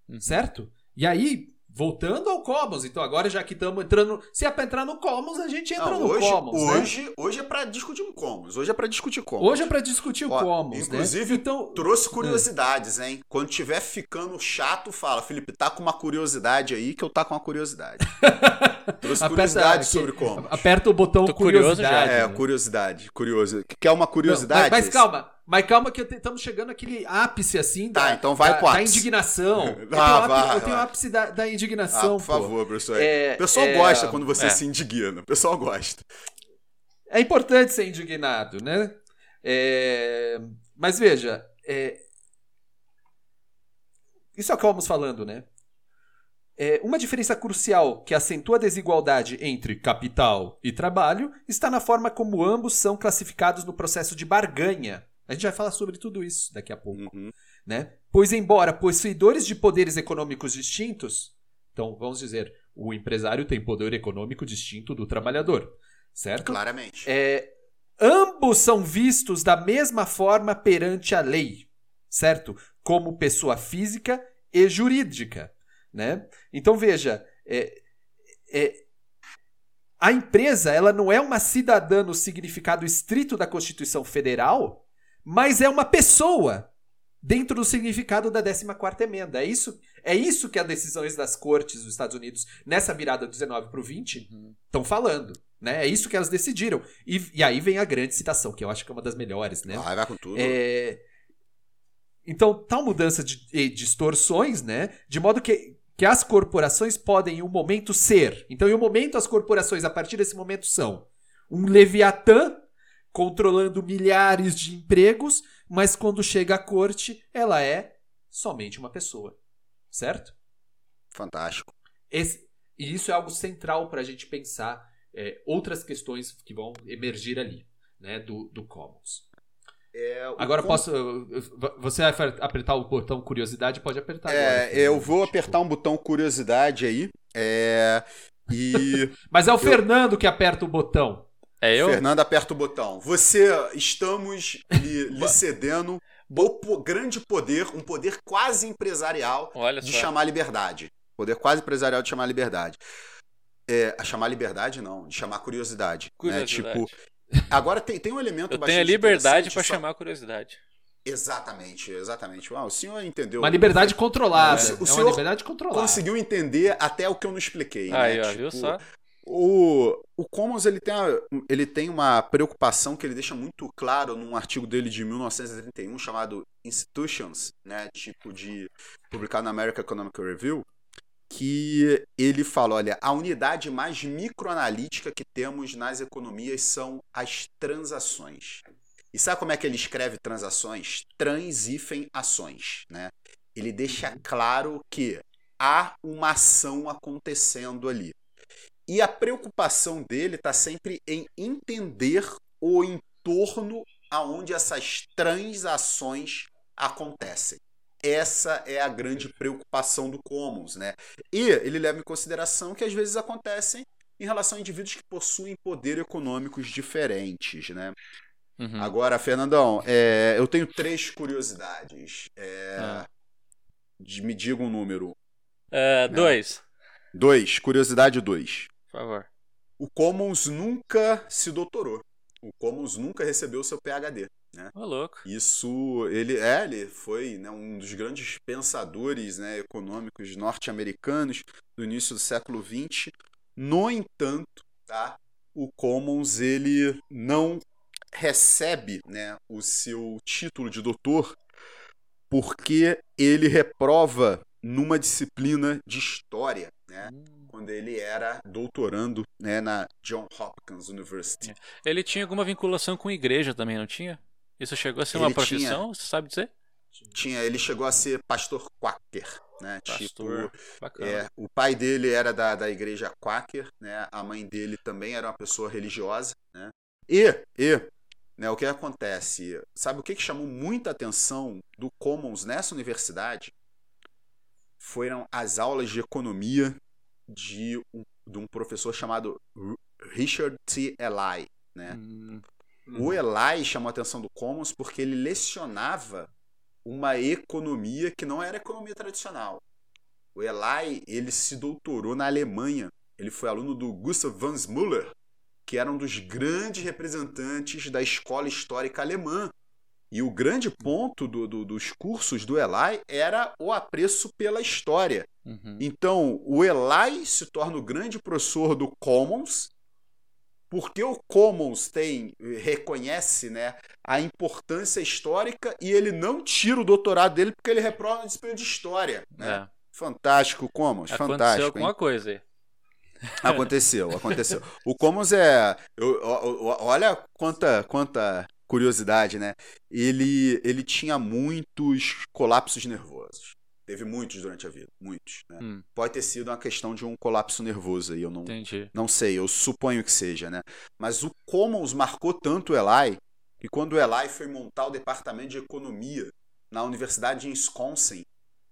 Uhum. certo? E aí, voltando ao Commons, então agora já que estamos entrando, se é para entrar no Commons, a gente entra Não, no hoje, Commons, né? hoje, hoje é para discutir um Commons. Hoje é para discutir Commons. Hoje é para discutir o Ó, Commons, inclusive, né? Então, Trouxe curiosidades, hein? Quando tiver ficando chato, fala, Felipe, tá com uma curiosidade aí que eu tá com uma curiosidade. (laughs) Trouxe Aperta curiosidades aqui, sobre Commons. aperta o botão Tô curioso curiosidade. É, né? curiosidade, curioso. Quer uma Não, curiosidade? mas, mas calma, mas calma que estamos chegando àquele ápice assim Tá, da, então vai da, da indignação. (laughs) Eu tenho, Ah, ápice, vai, eu tenho ápice da, da Ah, indignação, por pô. favor, professor. É, o pessoal é, gosta quando você é. se indigna. O pessoal gosta. É importante ser indignado, né? É, Mas veja, é, isso é o que vamos falando, né? É, uma diferença crucial que acentua a desigualdade entre capital e trabalho está na forma como ambos são classificados no processo de barganha. A gente vai falar sobre tudo isso daqui a pouco. Uhum. né? Pois, embora possuidores de poderes econômicos distintos, então vamos dizer, o empresário tem poder econômico distinto do trabalhador, certo? Claramente. É, ambos são vistos da mesma forma perante a lei, certo? Como pessoa física e jurídica, né? Então veja, é, é, a empresa ela não é uma cidadã no significado estrito da Constituição Federal, mas é uma pessoa, dentro do significado da 14ª emenda. É isso, é isso que as decisões das cortes dos Estados Unidos nessa virada do 19 para o 20 estão falando. Né? É isso que elas decidiram. E, e aí vem a grande citação, que eu acho que é uma das melhores. Né? Vai, vai com tudo. É, Então, tal mudança de, de distorções, né? De modo que, que as corporações podem, em um momento, ser. Então, em um momento, as corporações, a partir desse momento, são um Leviatã controlando milhares de empregos, mas quando chega à corte, ela é somente uma pessoa. Certo? Fantástico. Esse- e isso é algo central para a gente pensar é, outras questões que vão emergir ali, né? Do, do Commons. É, Agora com- posso. Você vai aper- apertar o botão curiosidade? Pode apertar agora. É, eu vou apertar um botão curiosidade aí. É, e (laughs) Mas é o Fernando que aperta o botão. É eu? Fernando aperta o botão. Você, estamos lhe, (laughs) lhe cedendo o po- grande poder, um poder quase empresarial Olha de só. chamar liberdade. Poder quase empresarial de chamar liberdade. É, a chamar liberdade não, de chamar curiosidade. né? Curiosidade. Tipo, agora tem, tem um elemento Eu tenho a bastante liberdade pra só- chamar a curiosidade. Exatamente, exatamente. Ah, o senhor entendeu. Uma liberdade controlada. O é senhor liberdade controlada. Conseguiu entender até o que eu não expliquei. Aí, né? ó, Tipo, viu só? O, o Commons ele tem, a- ele tem uma preocupação que ele deixa muito claro num artigo dele de 1931 chamado Institutions, né, tipo de publicado na American Economic Review, que ele fala, olha, a unidade mais microanalítica que temos nas economias são as transações. E sabe como é que ele escreve transações? Trans-hífen ações, né? Ele deixa claro que há uma ação acontecendo ali. E a preocupação dele está sempre em entender o entorno aonde essas transações acontecem. Essa é a grande preocupação do Commons, né? E ele leva em consideração que às vezes acontecem em relação a indivíduos que possuem poder econômicos diferentes, né? Uhum. Agora, Fernandão, é, eu tenho três curiosidades. É, Ah. de- me diga um número. É, dois, Dois, curiosidade dois. Por favor. O Commons nunca se doutorou. O Commons nunca recebeu seu PhD. Ô, louco. Isso, ele, é, ele foi né, um dos grandes pensadores né, econômicos norte-americanos do início do século XX. No entanto, tá, o Commons ele não recebe né, o seu título de doutor porque ele reprova numa disciplina de história, né, quando ele era doutorando né, na John Hopkins University. Ele tinha alguma vinculação com igreja também, não tinha? Isso chegou a ser uma Ele tinha. profissão? Você sabe dizer? Tinha, ele chegou a ser pastor quaker, né? Pastor. Tipo, Bacana. é, o pai dele era da, da igreja quaker, né? A mãe dele também era uma pessoa religiosa, né? E, e né, o que acontece? Sabe o que, que chamou muita atenção do Commons nessa universidade? Foram as aulas de economia de um, de um professor chamado Richard T. Eli, né? Hum, O Eli chamou a atenção do Commons porque ele lecionava uma economia que não era economia tradicional. O Eli, ele se doutorou na Alemanha. Ele foi aluno do Gustav von Müller, que era um dos grandes representantes da escola histórica alemã. E o grande ponto do- do- dos cursos do Eli era o apreço pela história. Uhum. Então, o Eli se torna o grande professor do Commons, porque o Commons tem reconhece, né, a importância histórica e ele não tira o doutorado dele porque ele reprova na disciplina de história, né? É. Fantástico, Commons, Aconteceu fantástico. alguma hein? coisa aí. (laughs) Aconteceu, aconteceu. O Commons é, eu- ó- ó- olha quanta quanta curiosidade, né? Ele ele tinha muitos colapsos nervosos. Teve muitos durante a vida, muitos, né? Hum, Pode ter sido uma questão de um colapso nervoso aí, eu não, entendi. não sei, eu suponho que seja, né? Mas o Commons marcou tanto o Eli que quando o Eli foi montar o departamento de economia na Universidade de Wisconsin,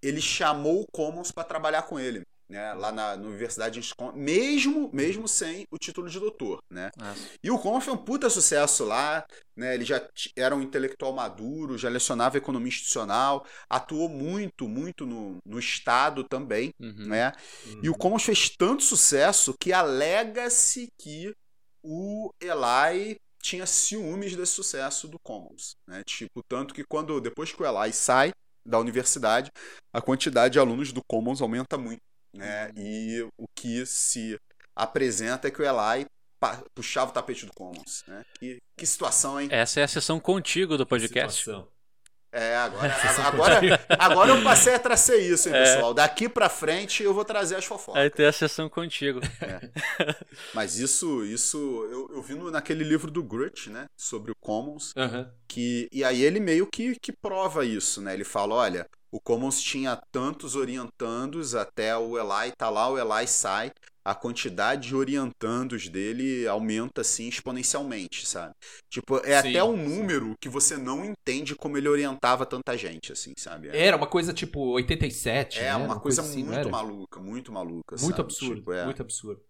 ele chamou o Commons para trabalhar com ele, né? Lá na, na Universidade de Wisconsin, mesmo, mesmo sem o título de doutor, né? Nossa. E o Commons foi um puta sucesso lá, né? Ele já era um intelectual maduro, já lecionava economia institucional, atuou muito, muito no, no Estado também, Uhum. né? E o Commons fez tanto sucesso que alega-se que o Eli tinha ciúmes desse sucesso do Commons, né? Tipo, tanto que quando depois que o Eli sai da universidade, a quantidade de alunos do Commons aumenta muito, né? E o que se apresenta é que o Eli puxava o tapete do Commons, né? Que, que situação, hein? Essa é a sessão contigo do podcast. Situação. É, agora, (laughs) agora, agora eu passei a trazer isso, hein, É. pessoal. Daqui pra frente eu vou trazer as fofocas. Aí tem a sessão contigo. Mas isso, isso eu, eu vi no- naquele livro do Grut, né? Sobre o Commons. Aham. que e aí ele meio que, que prova isso, né? Ele fala, olha, o Commons tinha tantos orientandos até o Eli tá lá, o Eli sai, a quantidade de orientandos dele aumenta assim exponencialmente, sabe? Tipo, é Sim, até um sim. número que você não entende como ele orientava tanta gente, assim, sabe? Era uma coisa tipo 87, É né? uma coisa, assim, não muito maluca, muito maluca, Muito sabe? absurdo, Tipo, é. muito absurdo.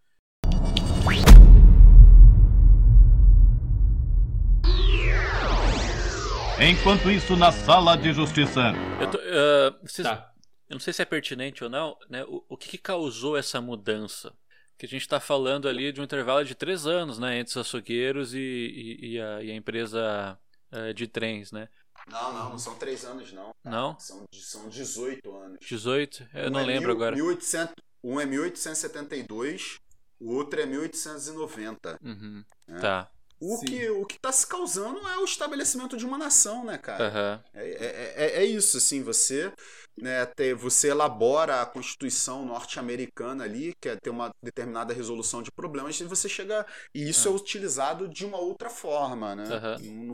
Enquanto isso, na sala de justiça. Eu, tô, ah, vocês- Tá. eu não sei se é pertinente ou não, né? O, o que, que causou essa mudança? Que a gente está falando ali de um intervalo de três anos, né? Entre os açougueiros e, e- e a, e a empresa eh, de trens, né? Não, não, não são três anos, não. Não? São, são 18 anos. 18? Eu Um não é lembro mil- agora. 1800 um é 1872, o outro é 1890. Uhum. É. Tá. O Sim. que, o que tá se causando é o estabelecimento de uma nação, né, cara? Aham. É, é, é- é isso, assim, você, né, ter, você elabora a Constituição norte-americana ali, que é ter uma determinada resolução de problemas, e você chega. E isso é utilizado de uma outra forma, né?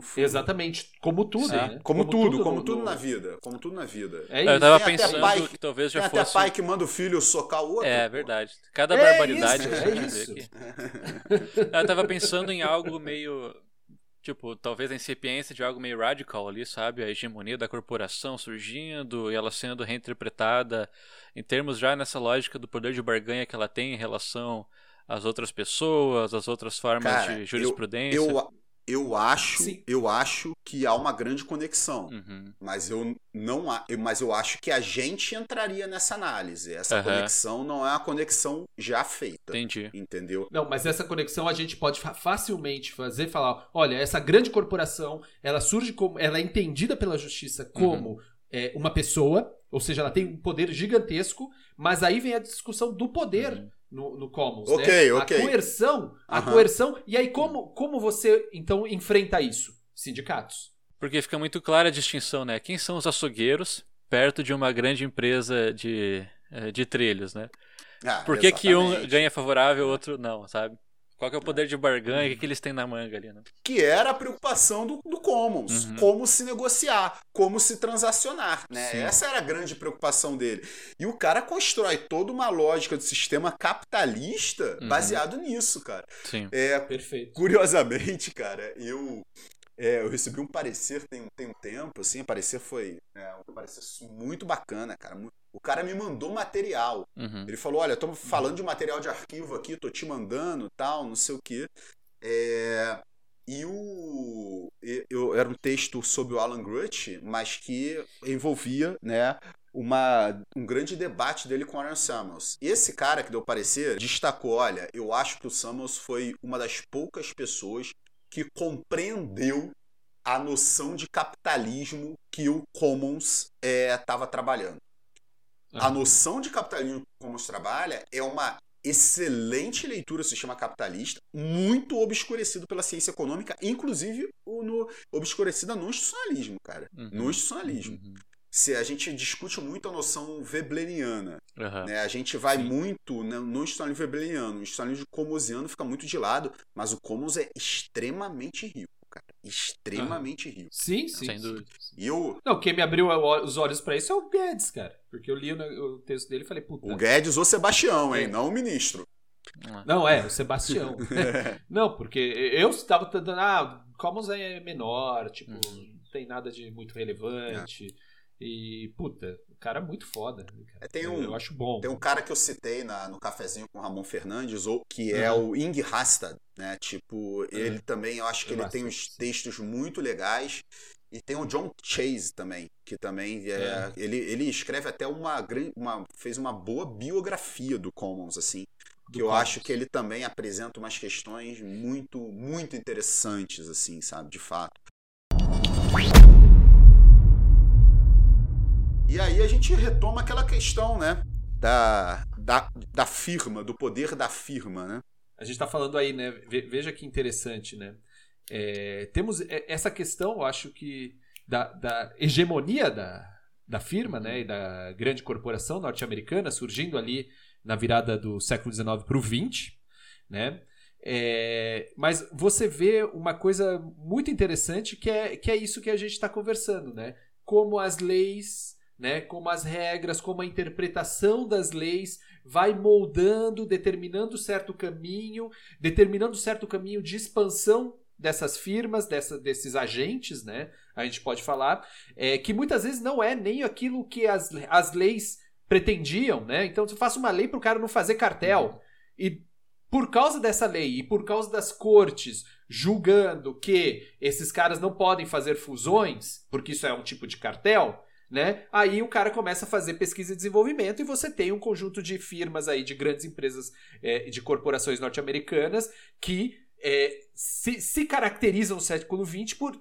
Fundo. Exatamente, como tudo, É, né? Como, tudo, como no- tudo na vida. Como tudo na vida. É Eu isso. tava Tem até pensando pai que talvez Tem já até fosse. pai que manda o filho socar o outro. É pô. verdade. Cada É barbaridade isso, que é a gente vê isso. aqui. (laughs) Eu tava pensando em algo meio. Tipo, talvez a incipiência de algo meio radical ali, sabe? A hegemonia da corporação surgindo e ela sendo reinterpretada em termos já nessa lógica do poder de barganha que ela tem em relação às outras pessoas, às outras formas Cara, de jurisprudência. Eu, eu acho, Sim. eu acho que há uma grande conexão. Uhum. Mas eu não eu- mas eu acho que a gente entraria nessa análise. Essa Aham. conexão não é uma conexão já feita. Entendi. Entendeu? Não, mas essa conexão a gente pode fa- facilmente fazer, falar, olha, essa grande corporação, ela surge como, ela é entendida pela justiça como é, uma pessoa, ou seja, ela tem um poder gigantesco, mas aí vem a discussão do poder Uhum. No, no Commons, Ok, né? ok. A coerção, a Aham. coerção, e aí como, como você, então, enfrenta isso? Sindicatos. Porque fica muito clara a distinção, né? Quem são os açougueiros perto de uma grande empresa de, eh, de trilhos, né? Ah, Por que, que um ganha favorável e o outro não, sabe? Qual que é o poder de barganha? O que, que eles têm na manga ali, né? Que era a preocupação do, do Commons. Uhum. Como se negociar, como se transacionar. Né? Sim. Essa era a grande preocupação dele. E o cara constrói toda uma lógica do sistema capitalista Uhum. baseado nisso, cara. Sim. É, Perfeito. Curiosamente, cara, eu é, eu recebi um parecer tem, um- tem um tempo, assim, o parecer foi é, um parecer muito bacana, cara. O cara me mandou material. Uhum. Ele falou, olha, tô falando de material de arquivo aqui, tô te mandando, tal, não sei o quê. É, e o eu, era um texto sobre o Alan Grutch, mas que envolvia, né, uma, um grande debate dele com o Aaron Samuels. Esse cara que deu parecer destacou, olha, eu acho que o Samuels foi uma das poucas pessoas que compreendeu a noção de capitalismo que o Commons estava trabalhando. A Ah. noção de capitalismo que o Commons trabalha é uma excelente leitura do sistema capitalista, muito obscurecido pela ciência econômica, inclusive no, obscurecida no institucionalismo, cara. Uhum. No institucionalismo. Uhum. Se a gente discute muito a noção webleniana, Aham. né? A gente vai Sim. muito né, no institucionalismo webleniano, o institucionalismo comosiano fica muito de lado, mas o Commons é extremamente rico, cara. Extremamente rico. Sim, sim. Sem dúvida. E o, Não, quem me abriu os olhos pra isso é o Guedes, cara. Porque eu li o, o texto dele e falei, puta. o Guedes ou Sebastião, hein? É. Não o ministro. Não, é, o Sebastião. (laughs) não, porque eu estava dando, ah, o Commons é menor, tipo, Uhum. não tem nada de muito relevante. E, puta, o cara é muito foda. né, cara? É, tem eu, um- eu acho bom. Tem um cara que eu citei na- no cafezinho com o Ramon Fernandes, ou, que é Uhum. o Ing Hastad, né? Tipo, ele também, eu acho que Eu ele tem uns textos muito legais. E tem o John Chase também, que também é, ele, ele escreve até uma grande, uma fez uma boa biografia do Commons assim. que eu acho que ele também apresenta umas questões muito, muito interessantes, assim, sabe, de fato. E aí a gente retoma aquela questão, né, da, da, da firma, do poder da firma, né? A gente está falando aí, né? Veja que interessante, né? É, temos essa questão, eu acho que da, da hegemonia da, da firma, né, e da grande corporação norte-americana surgindo ali na virada do século XIX para o XX, né? É, mas você vê uma coisa muito interessante que é, que é isso que a gente está conversando, né? Como as leis, né? Como as regras, como a interpretação das leis vai moldando, determinando certo caminho, determinando certo caminho de expansão dessas firmas, dessa, desses agentes, né? A gente pode falar, é, que muitas vezes não é nem aquilo que as, as leis pretendiam, né? Então você faça uma lei para o cara não fazer cartel. E por causa dessa lei e por causa das cortes julgando que esses caras não podem fazer fusões, porque isso é um tipo de cartel, né? Aí o cara começa a fazer pesquisa e desenvolvimento e você tem um conjunto de firmas aí, de grandes empresas, é, de corporações norte-americanas que é, se, se caracterizam no século XX por,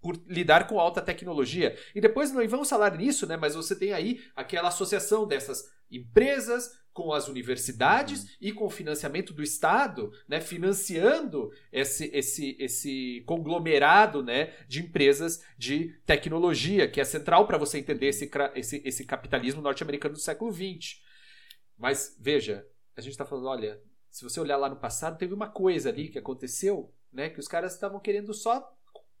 por lidar com alta tecnologia. E depois não vamos falar nisso, né? Mas você tem aí aquela associação dessas empresas com as universidades uhum. e com o financiamento do Estado, né, financiando esse, esse, esse conglomerado né, de empresas de tecnologia, que é central para você entender esse, esse, esse capitalismo norte-americano do século XX. Mas veja, a gente está falando, olha, se você olhar lá no passado, teve uma coisa ali que aconteceu, né? Que os caras estavam querendo só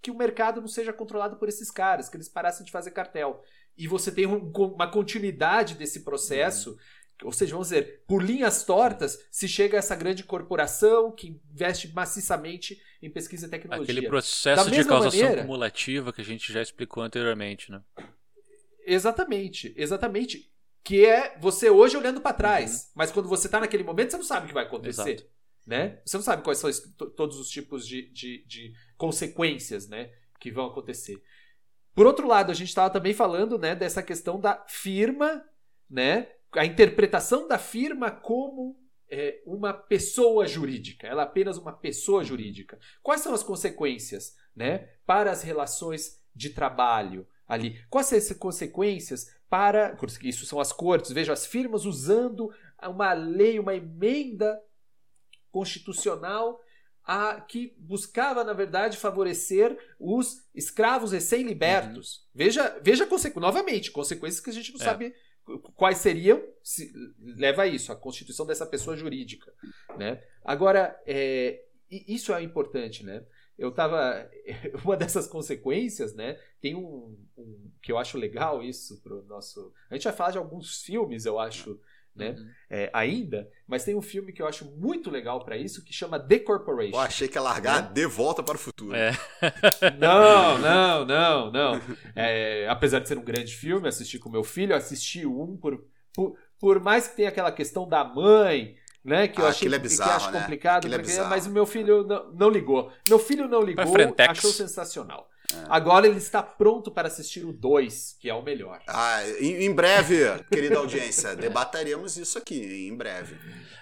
que o mercado não seja controlado por esses caras, que eles parassem de fazer cartel. E você tem um, uma continuidade desse processo. Uhum. Ou seja, vamos dizer, por linhas tortas, se chega a essa grande corporação que investe maciçamente em pesquisa e tecnologia. Aquele processo de causação maneira, cumulativa que a gente já explicou anteriormente, né? Exatamente, exatamente que é você hoje olhando para trás. Uhum. Mas quando você tá naquele momento, você não sabe o que vai acontecer. Exato. Né? Você não sabe quais são todos os tipos de, de, de, consequências né, que vão acontecer. Por outro lado, a gente estava também falando né, dessa questão da firma, né, a interpretação da firma como é, uma pessoa jurídica. Ela é apenas uma pessoa jurídica. Quais são as consequências né, para as relações de trabalho ali? Quais são as consequências para. Isso são as cortes, veja, as firmas usando uma lei, uma emenda constitucional a, que buscava, na verdade, favorecer os escravos recém-libertos. Uhum. Veja, veja novamente, consequências que a gente não é. sabe quais seriam, se, leva a isso, a constituição dessa pessoa jurídica. Né? Agora, é, isso é importante, né? eu tava. (laughs) Uma dessas consequências, né? Tem um, um, que eu acho legal isso pro nosso. A gente vai falar de alguns filmes, eu acho, né? Uhum. É, ainda, mas tem um filme que eu acho muito legal para isso que chama The Corporation. Pô, achei que ia largar né? De Volta para o Futuro. É. Não, (laughs) não, não, não. É, apesar de ser um grande filme, assisti com meu filho, assisti um por, por, por mais que tenha aquela questão da mãe né? Que eu ah, achei é bizarro, que acho né? complicado, é porque, mas o meu filho não, não, ligou. Meu filho não ligou, achou sensacional. É. Agora ele está pronto para assistir o 2, que é o melhor. Ah, em, em breve, querida audiência, (laughs) debateremos isso aqui, em breve.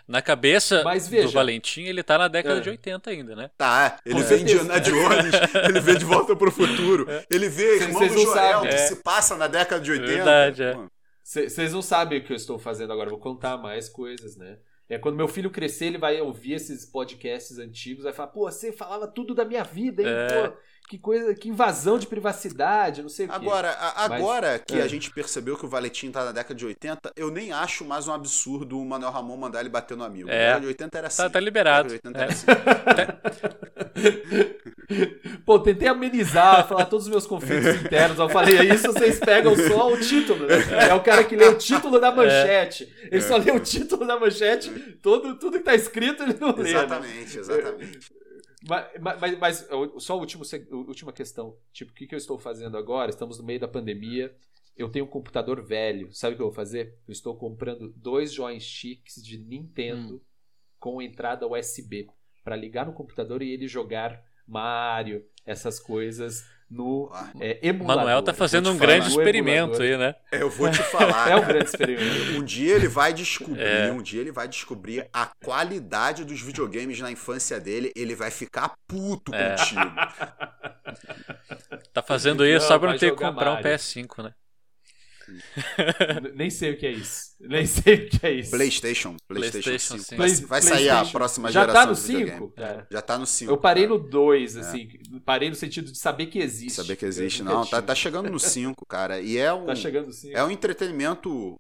Na cabeça veja, do Valentim, ele tá na década é. de 80 ainda, né? Tá, ele vê Indiana Jones, ele vê De Volta para o Futuro, é. ele vê Irmão do Joel, que se passa na década de 80. Verdade, é. Vocês não sabem o que eu estou fazendo agora, vou contar mais coisas, né? É, quando meu filho crescer, ele vai ouvir esses podcasts antigos, vai falar, pô, você falava tudo da minha vida, hein? É. Pô, que coisa, que invasão de privacidade, não sei o agora, quê. A, agora Mas, que é. a gente percebeu que o Valentim tá na década de 80, eu nem acho mais um absurdo o Manuel Ramon mandar ele bater no amigo. É. Na década de 80 era tá, assim. Tá, tá liberado. Na década de 80 é. era assim. (laughs) Pô, tentei amenizar, falar todos os meus conflitos (laughs) internos. Eu falei, é isso vocês pegam só o título. Né? É o cara que lê o título da manchete. É. Ele só lê o título da manchete, todo, tudo que tá escrito ele não lê. Exatamente, né? exatamente. Mas, mas, mas, só a última, última questão. Tipo, o que, que eu estou fazendo agora? Estamos no meio da pandemia. Eu tenho um computador velho. Sabe o que eu vou fazer? Eu estou comprando dois joysticks de Nintendo hum. com entrada USB para ligar no computador e ele jogar Mario, essas coisas no é, emulador. Manuel tá fazendo um grande experimento aí, né? Eu vou te falar. (laughs) É um grande experimento. Um dia ele vai descobrir, É. um dia ele vai descobrir a qualidade dos videogames na infância dele, ele vai ficar puto É. contigo. Tá fazendo isso Não, só pra não ter que comprar um Mario. PS5, né? Nem sei o que é isso. Nem sei o que é isso. PlayStation, PlayStation, PlayStation 5. 5. Vai, vai sair a PlayStation. próxima Já geração tá no de videogame. 5? cara? Já tá no 5. Eu parei no 2, assim. Parei no sentido de saber que existe. Saber que existe. Não, tá, tá chegando no 5, cara. E é (laughs) um, Tá chegando no 5. é um entretenimento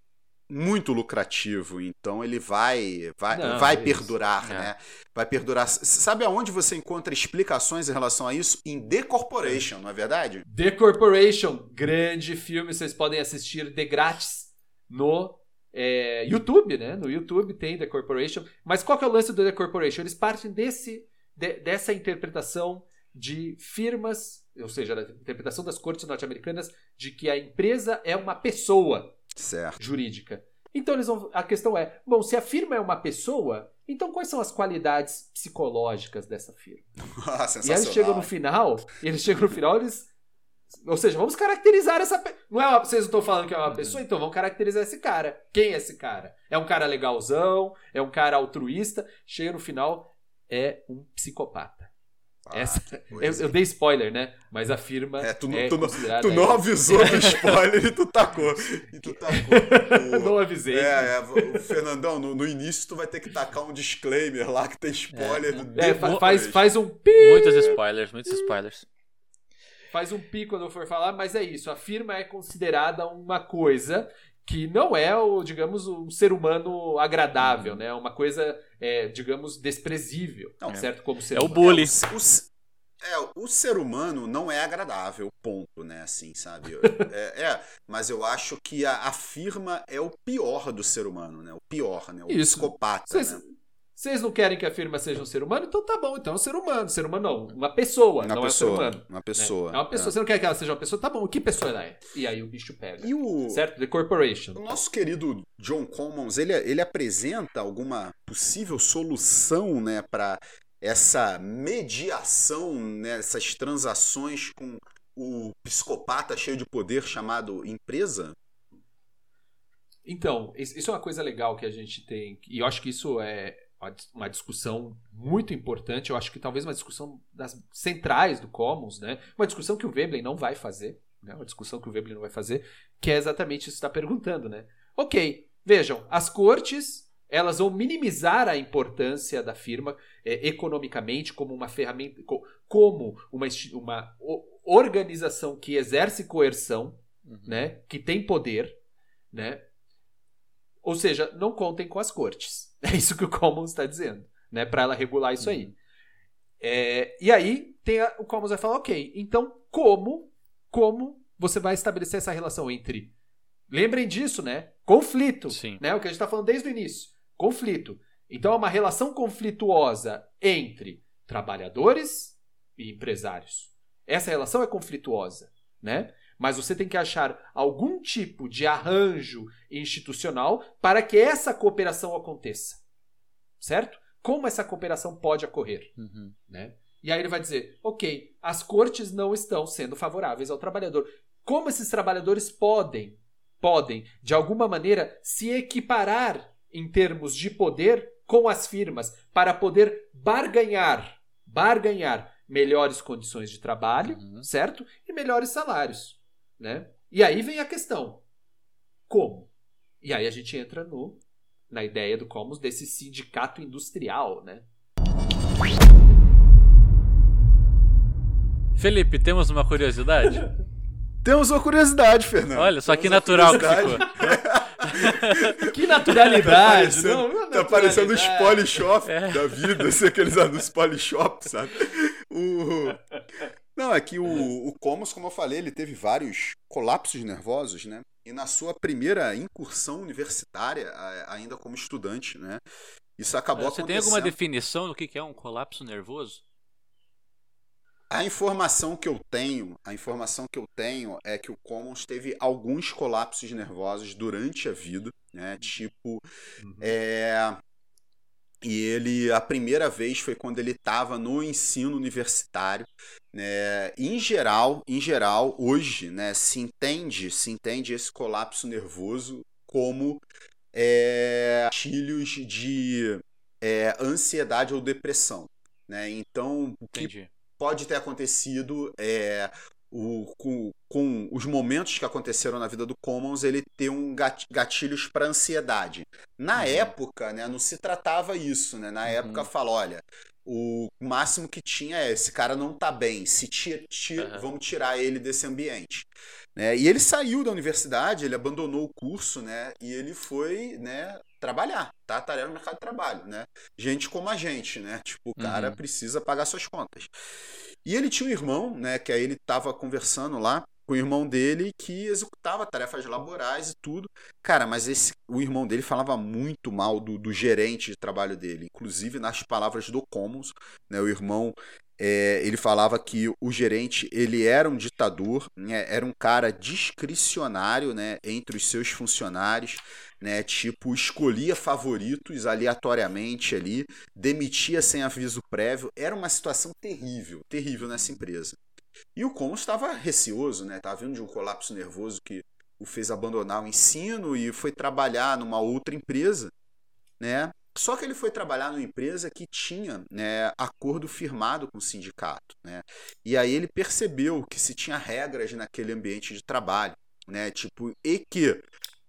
muito lucrativo, então ele vai vai, Não, vai é perdurar, É. né? Vai perdurar. Sabe aonde você encontra explicações em relação a isso? Em The Corporation, não é verdade? The Corporation, grande filme, vocês podem assistir de grátis no é, YouTube, né? No YouTube tem The Corporation. Mas qual que é o lance do The Corporation? Eles partem desse, de- dessa interpretação de firmas, ou seja, da interpretação das cortes norte-americanas de que a empresa é uma pessoa Certo. jurídica. Então eles vão, a questão é, bom, se a firma é uma pessoa, então quais são as qualidades psicológicas dessa firma? (laughs) Ah, E aí eles chegam no final, e eles chegam no final, eles. Ou seja, vamos caracterizar essa. pe- Não é uma... Vocês não estão falando que é uma pessoa, então vamos caracterizar esse cara. Quem é esse cara? É um cara legalzão? É um cara altruísta? Chega no final, é um psicopata. Ah, Essa- (laughs) Eu, eu dei spoiler, né? Mas a firma É, tu não- é tu. Tu não avisou do spoiler e tu tacou. (laughs) E tu tacou. Eu O- não avisei. É, é, o Fernandão, no, no início tu vai ter que tacar um disclaimer lá que tem spoiler do É, The fa- faz, faz um pi, Muitos spoilers, muitos spoilers. faz um pi quando eu for falar, mas é isso. A firma é considerada uma coisa que não é, o, digamos, um ser humano agradável, né? Uma coisa, é, digamos, desprezível, Não, certo? Como ser É o humano. bullying. É, o, o- é, o ser humano não é agradável, ponto, né? Assim, sabe? (laughs) É, é, mas eu acho que a, a firma é o pior do ser humano, né? O pior, né? O Isso. psicopata, Vocês né? Vocês não querem que a firma seja um ser humano? Então tá bom, então é um ser humano. Ser humano não, uma pessoa, Uma não pessoa, é um ser humano. uma né? pessoa. É uma pessoa. Você não quer que ela seja uma pessoa? Tá bom, que pessoa ela é? E aí o bicho pega. E o, Certo? The Corporation. o nosso querido John Commons, ele, ele apresenta alguma possível solução, né, para essa mediação, né, essas transações com o psicopata cheio de poder chamado empresa? Então, is- isso é uma coisa legal que a gente tem, e eu acho que isso é uma dis- uma discussão muito importante, eu acho que talvez uma discussão das centrais do Commons, né? Uma discussão que o Veblen não vai fazer, né? Uma discussão que o Veblen não vai fazer, que é exatamente isso que está perguntando, né? Ok, vejam, as cortes elas vão minimizar a importância da firma é, economicamente como uma ferramenta, co- como uma, uma organização que exerce coerção, Uhum. né? Que tem poder, né? Ou seja, não contem com as cortes. (laughs) É isso que o Commons está dizendo, né? Para ela regular isso aí. É, e aí tem a- o Commons vai falar, ok, então como, como você vai estabelecer essa relação entre, lembrem disso, né? Conflito, Sim. né? O que a gente está falando desde o início, conflito. Então é uma relação conflituosa entre trabalhadores e empresários. Essa relação é conflituosa, né? Mas você tem que achar algum tipo de arranjo institucional para que essa cooperação aconteça. Certo? Como essa cooperação pode ocorrer? Uhum. né? E aí ele vai dizer, ok, as cortes não estão sendo favoráveis ao trabalhador. Como esses trabalhadores podem, podem, de alguma maneira, se equiparar em termos de poder com as firmas para poder barganhar, barganhar melhores condições de trabalho, Uhum. certo? E melhores salários, né? E aí vem a questão, como? E aí a gente entra no na ideia do Commons desse sindicato industrial, né? Felipe, temos uma curiosidade? (laughs) Temos uma curiosidade, Fernando. Olha, só que Temos uma natural que ficou. (laughs) Que naturalidade! parecendo- não, não é Tá parecendo os. Polishop É. da vida, (laughs) assim, aqueles anúncios Polishop, sabe? O... Não, é que o, o Commons, como eu falei, ele teve vários colapsos nervosos, né? E na sua primeira incursão universitária, ainda como estudante, né? Isso acabou Você tem acontecendo. alguma definição do que que é um colapso nervoso? A informação que eu tenho, a informação que eu tenho é que o Commons teve alguns colapsos nervosos durante a vida, né? Tipo, Uhum. é, E ele, a primeira vez foi quando ele estava no ensino universitário, né? Em geral, em geral, hoje, né, se entende, se entende esse colapso nervoso como é, gatilhos de é, ansiedade ou depressão, né? Então, o que Entendi. pode ter acontecido é o, com, com os momentos que aconteceram na vida do Commons, ele ter um gat- gatilhos para ansiedade. Na Uhum. época, né, não se tratava isso, né? Na Uhum. época fala, olha, o máximo que tinha é esse cara não tá bem, se ti- ti- Aham. vamos tirar ele desse ambiente. Né? E ele saiu da universidade, ele abandonou o curso, né? E ele foi, né, trabalhar, tá? Tarefa no mercado de trabalho, né? Gente como a gente, né? Tipo, o cara Uhum. precisa pagar suas contas. E ele tinha um irmão, né? Que aí ele tava conversando lá com o irmão dele que executava tarefas laborais e tudo. Cara, mas esse, o irmão dele falava muito mal do, do gerente de trabalho dele, inclusive nas palavras do Commons, né? O irmão é, ele falava que o gerente ele era um ditador, né, era um cara discricionário né, entre os seus funcionários, né, tipo escolhia favoritos aleatoriamente ali, demitia sem aviso prévio, era uma situação terrível, terrível nessa empresa. E o Commons estava receoso, né, estava vindo de um colapso nervoso que o fez abandonar o ensino e foi trabalhar numa outra empresa, né? Só que ele foi trabalhar numa empresa que tinha né, acordo firmado com o sindicato. Né? E aí ele percebeu que se tinha regras naquele ambiente de trabalho. Né? Tipo, e que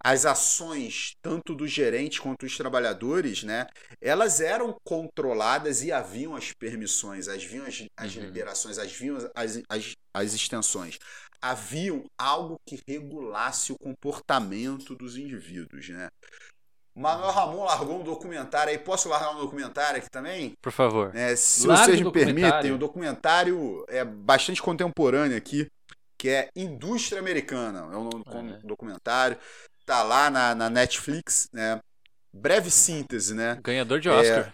as ações, tanto do gerente quanto dos trabalhadores, né, elas eram controladas e haviam as permissões, haviam as, as Uhum. liberações, haviam as, as, as extensões. Haviam algo que regulasse o comportamento dos indivíduos. Né? Manuel Ramon largou um documentário aí. Posso largar um documentário aqui também? Por favor. É, se Larga vocês me permitem, o documentário é bastante contemporâneo aqui, que é Indústria Americana. É o nome do é. documentário. Tá lá na, na Netflix, né? Breve síntese, né? Ganhador de Oscar.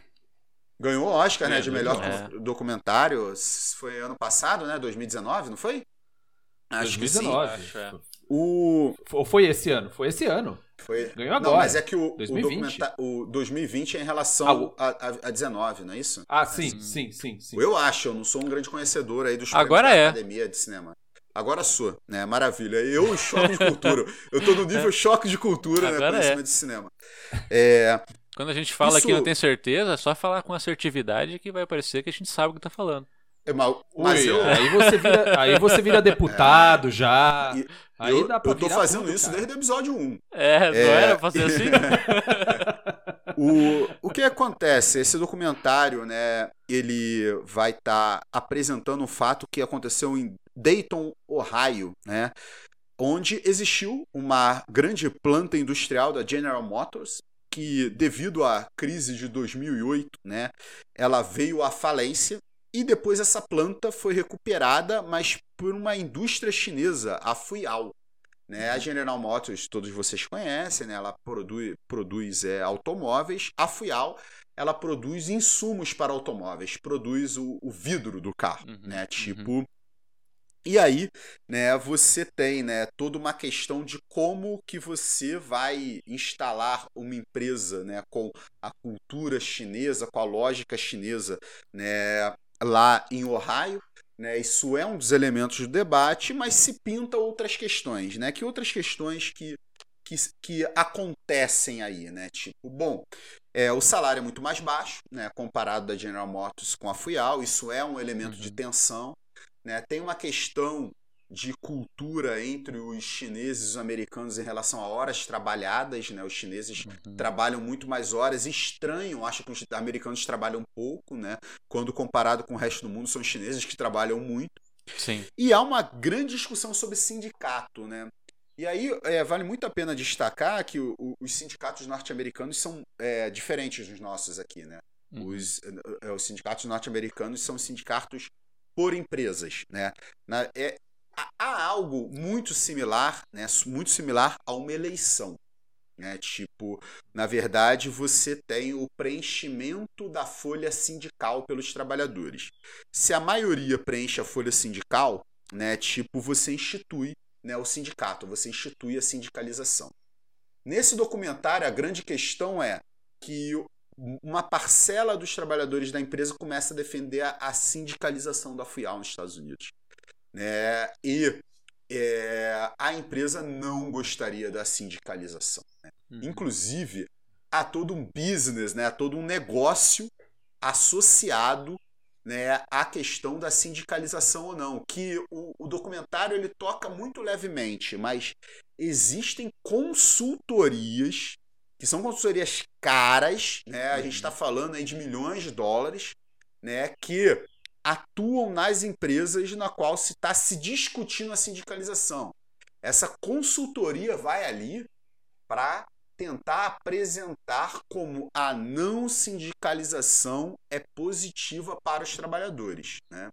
Ganhou o Oscar, né? De melhor docu- documentário. Foi ano passado, né? 2019, não foi? Acho que sim. 2019. acho, é. O... Ou foi esse ano? Foi esse ano. Foi... Ganhou Não, agora. mas é que o, o, 2020. documenta- o 2020 é em relação Ah, o- a, a, a 19, não é isso? Ah, sim, sim, sim, sim. Eu acho, eu não sou um grande conhecedor aí dos Agora é. da Academia de Cinema. Agora sou, né? Maravilha. Eu, choque de cultura. Eu tô no nível (laughs) choque de cultura, né? Agora Conhecimento é. de cinema. É, Quando a gente fala que Isso- não tem certeza, é só falar com assertividade que vai parecer que a gente sabe o que tá falando. é mal- mas Ui, eu, aí, você vira, aí você vira deputado já. E- Aí eu, dá pra eu tô fazendo tudo, isso cara. desde o episódio 1. É, não É. era pra ser assim? (laughs) O, o que acontece? Esse documentário, né, ele vai estar apresentando um fato que aconteceu em Dayton, Ohio, né, onde existiu uma grande planta industrial da General Motors que, devido à crise de 2008, né, ela veio à falência e depois essa planta foi recuperada, mas por uma indústria chinesa, a Fuyao. Né? A General Motors, todos vocês conhecem, né? ela produz, produz é, automóveis. A Fuyao, ela produz insumos para automóveis, produz o, o vidro do carro, Uhum, né? uhum. Tipo. E aí, né, você tem, né, toda uma questão de como que você vai instalar uma empresa, né, com a cultura chinesa, com a lógica chinesa, né, lá em Ohio, né? Isso é um dos elementos do debate, mas se pinta outras questões, né? Que outras questões que, que, que acontecem aí, né? Tipo, bom, é, o salário é muito mais baixo, né? Comparado da General Motors com a Fuyao, isso é um elemento de Uhum. tensão, né? Tem uma questão de cultura entre os chineses e os americanos em relação a horas trabalhadas, né? Os chineses Uhum. trabalham muito mais horas, estranham, acho que os americanos trabalham pouco, né? Quando comparado com o resto do mundo, são os chineses que trabalham muito. Sim. E há uma grande discussão sobre sindicato, né? E aí é, vale muito a pena destacar que o- o- os sindicatos norte-americanos são é, diferentes dos nossos aqui, né? Uhum. Os, é, os sindicatos norte-americanos são sindicatos por empresas, né? Na- é, há- algo muito similar, né? Muito similar a uma eleição, né? Tipo, na verdade, você tem o preenchimento da folha sindical pelos trabalhadores. Se a maioria preenche a folha sindical, né? Tipo, você institui, né? O sindicato, você institui a sindicalização. Nesse documentário, a grande questão é que uma parcela dos trabalhadores da empresa começa a defender a, sindicalização da FIAL nos Estados Unidos. Né? E é, a empresa não gostaria da sindicalização. Né? Uhum. Inclusive, há todo um business, né? há todo um negócio associado né, à questão da sindicalização ou não, que o, o documentário ele toca muito levemente, mas existem consultorias que são consultorias caras, né? A gente está falando aí de milhões de dólares, né? Que atuam nas empresas na qual se está se discutindo a sindicalização. Essa consultoria vai ali para tentar apresentar como a não sindicalização é positiva para os trabalhadores, né?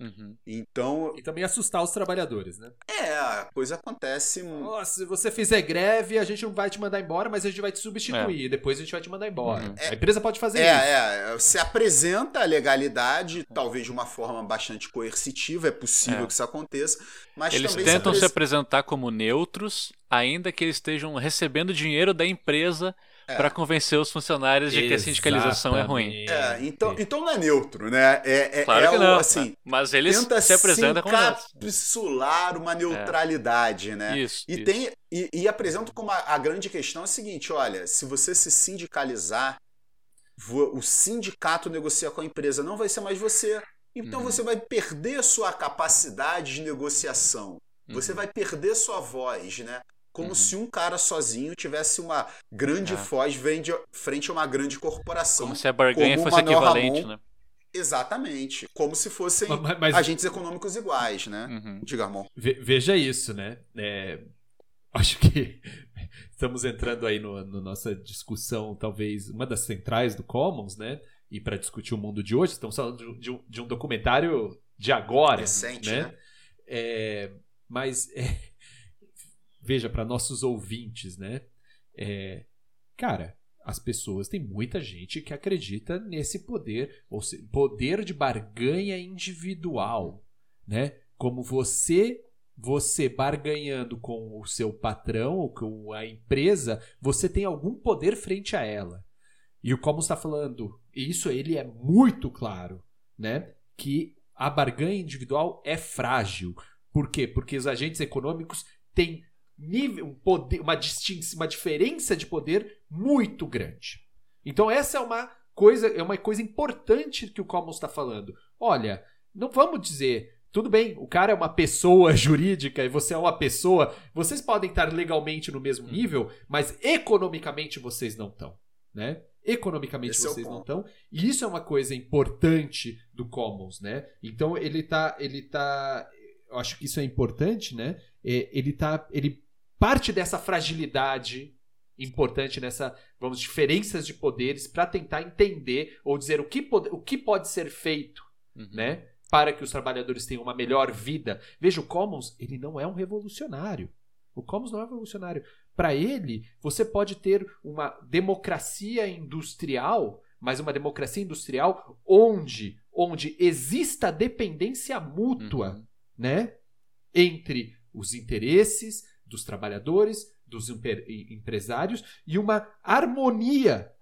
Uhum. Então, E também assustar os trabalhadores, né? é, a coisa acontece Ó, se você fizer greve, a gente não vai te mandar embora, mas a gente vai te substituir. Depois a gente vai te mandar embora. Uhum. A empresa pode fazer isso. É, é, se apresenta a legalidade, talvez de uma forma bastante coercitiva, é possível É. que isso aconteça, mas Eles tentam se se apres- apresentar como neutros, ainda que eles estejam recebendo dinheiro da empresa É. para convencer os funcionários de que a sindicalização é ruim. É, então, então não é neutro, né? É, é, Claro é que o, não. assim, mas eles tenta se apresentam como encapsular uma neutralidade, né? Isso. E, isso. tem, e, e apresentam como a, a grande questão é a seguinte: olha, se você se sindicalizar, o sindicato negocia com a empresa, não vai ser mais você. Então Uhum. você vai perder sua capacidade de negociação. Você Uhum. vai perder sua voz, né? Como Uhum. se um cara sozinho tivesse uma grande É. voz frente a- frente a uma grande corporação. Como se a barganha fosse Manuel equivalente, Ramon. né? Exatamente. Como se fossem Mas, mas agentes econômicos iguais, né? Uhum. Diga, Armon. ve- veja isso, né? É, acho que (laughs) estamos entrando aí no, no nossa discussão, talvez uma das centrais do Commons, né? E para discutir o mundo de hoje, estamos falando de, um- de um, de um documentário de agora, Recente, né? né? É, mas é, veja para nossos ouvintes, né? É, cara, as pessoas tem muita gente que acredita nesse poder, ou se, poder de barganha individual, né? Como você você barganhando com o seu patrão ou com a empresa, você tem algum poder frente a ela. E o como está falando, isso ele é muito claro, né? Que a barganha individual é frágil. Por quê? Porque os agentes econômicos têm nível, um poder, uma distinção, uma diferença de poder muito grande. Então essa é uma coisa, é uma coisa importante que o Commons está falando. Olha, não vamos dizer tudo bem, o cara é uma pessoa (laughs) jurídica e você é uma pessoa. Vocês podem estar legalmente no mesmo nível, mas economicamente vocês não estão, né? Economicamente Esse é vocês não ponto. estão. E isso é uma coisa importante do Commons, né? Então ele tá, ele tá, eu acho que isso é importante, né? É, ele tá, ele parte dessa fragilidade importante nessa, vamos, diferenças de poderes para tentar entender ou dizer o que, pode, o que pode ser feito Uhum. né? Para que os trabalhadores tenham uma melhor vida. Veja, o Commons, ele não é um revolucionário. O Commons não é um revolucionário. Para ele, você pode ter uma democracia industrial, mas uma democracia industrial onde, onde exista dependência mútua, Uhum. né? Entre os interesses dos trabalhadores, dos empresários e uma harmonia,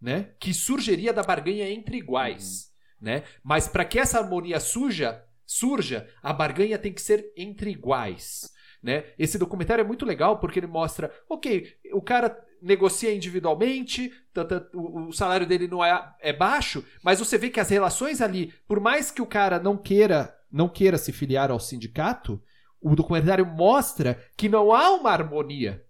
né? Que surgiria da barganha entre iguais, né? Mas para que essa harmonia suja, surja, a barganha tem que ser entre iguais, né? Esse documentário é muito legal porque ele mostra, ok, o cara negocia individualmente, o salário dele não é, é baixo, mas você vê que as relações ali, por mais que o cara não queira, não queira se filiar ao sindicato, o documentário mostra que não há uma harmonia,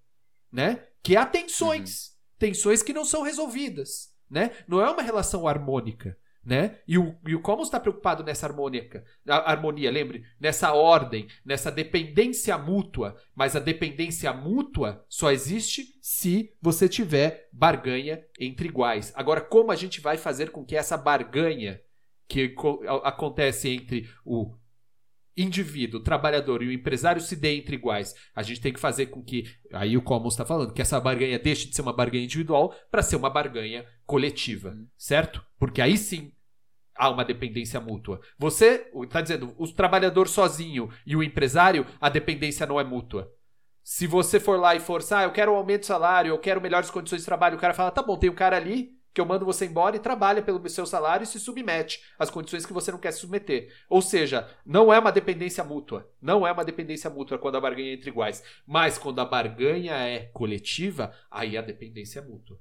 né? Que há tensões, tensões que não são resolvidas, né? Não é uma relação harmônica, né? E o, e o como está preocupado nessa harmônica, harmonia, lembre, nessa ordem, nessa dependência mútua, mas a dependência mútua só existe se você tiver barganha entre iguais. Agora, como a gente vai fazer com que essa barganha que acontece entre o indivíduo, trabalhador e o empresário se dê entre iguais. A gente tem que fazer com que, aí o Commons está falando, que essa barganha deixe de ser uma barganha individual para ser uma barganha coletiva, certo? Porque aí sim há uma dependência mútua. Você está dizendo, o trabalhador sozinho e o empresário, a dependência não é mútua. Se você for lá e forçar, ah, eu quero um aumento de salário, eu quero melhores condições de trabalho, o cara fala, tá bom, tem um cara ali que eu mando você embora e trabalha pelo seu salário e se submete às condições que você não quer se submeter. Ou seja, não é uma dependência mútua. Não é uma dependência mútua quando a barganha é entre iguais. Mas quando a barganha é coletiva, aí a dependência é mútua.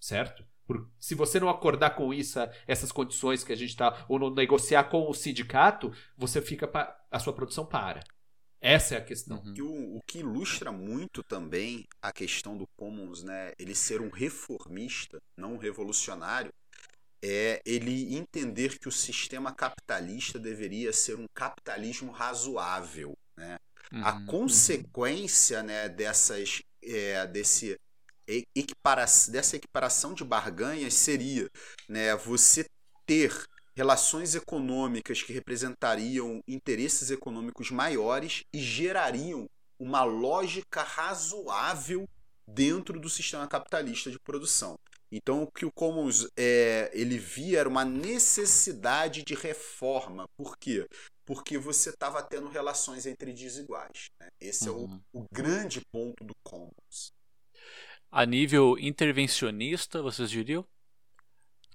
Certo? Por, se você não acordar com isso, essas condições que a gente está, ou não negociar com o sindicato, você fica pa, a sua produção para. Essa é a questão. Uhum. O, o, que ilustra muito também a questão do Commons, né, ele ser um reformista, não um revolucionário, é ele entender que o sistema capitalista deveria ser um capitalismo razoável. Né? Uhum. A consequência né, dessas, é, desse equipara dessa equiparação de barganhas seria né, você ter relações econômicas que representariam interesses econômicos maiores e gerariam uma lógica razoável dentro do sistema capitalista de produção. Então, o que o Commons é, ele via era uma necessidade de reforma. Por quê? Porque você estava tendo relações entre desiguais. Né? Esse uhum. é o, uhum. o grande ponto do Commons. A nível intervencionista, vocês diriam?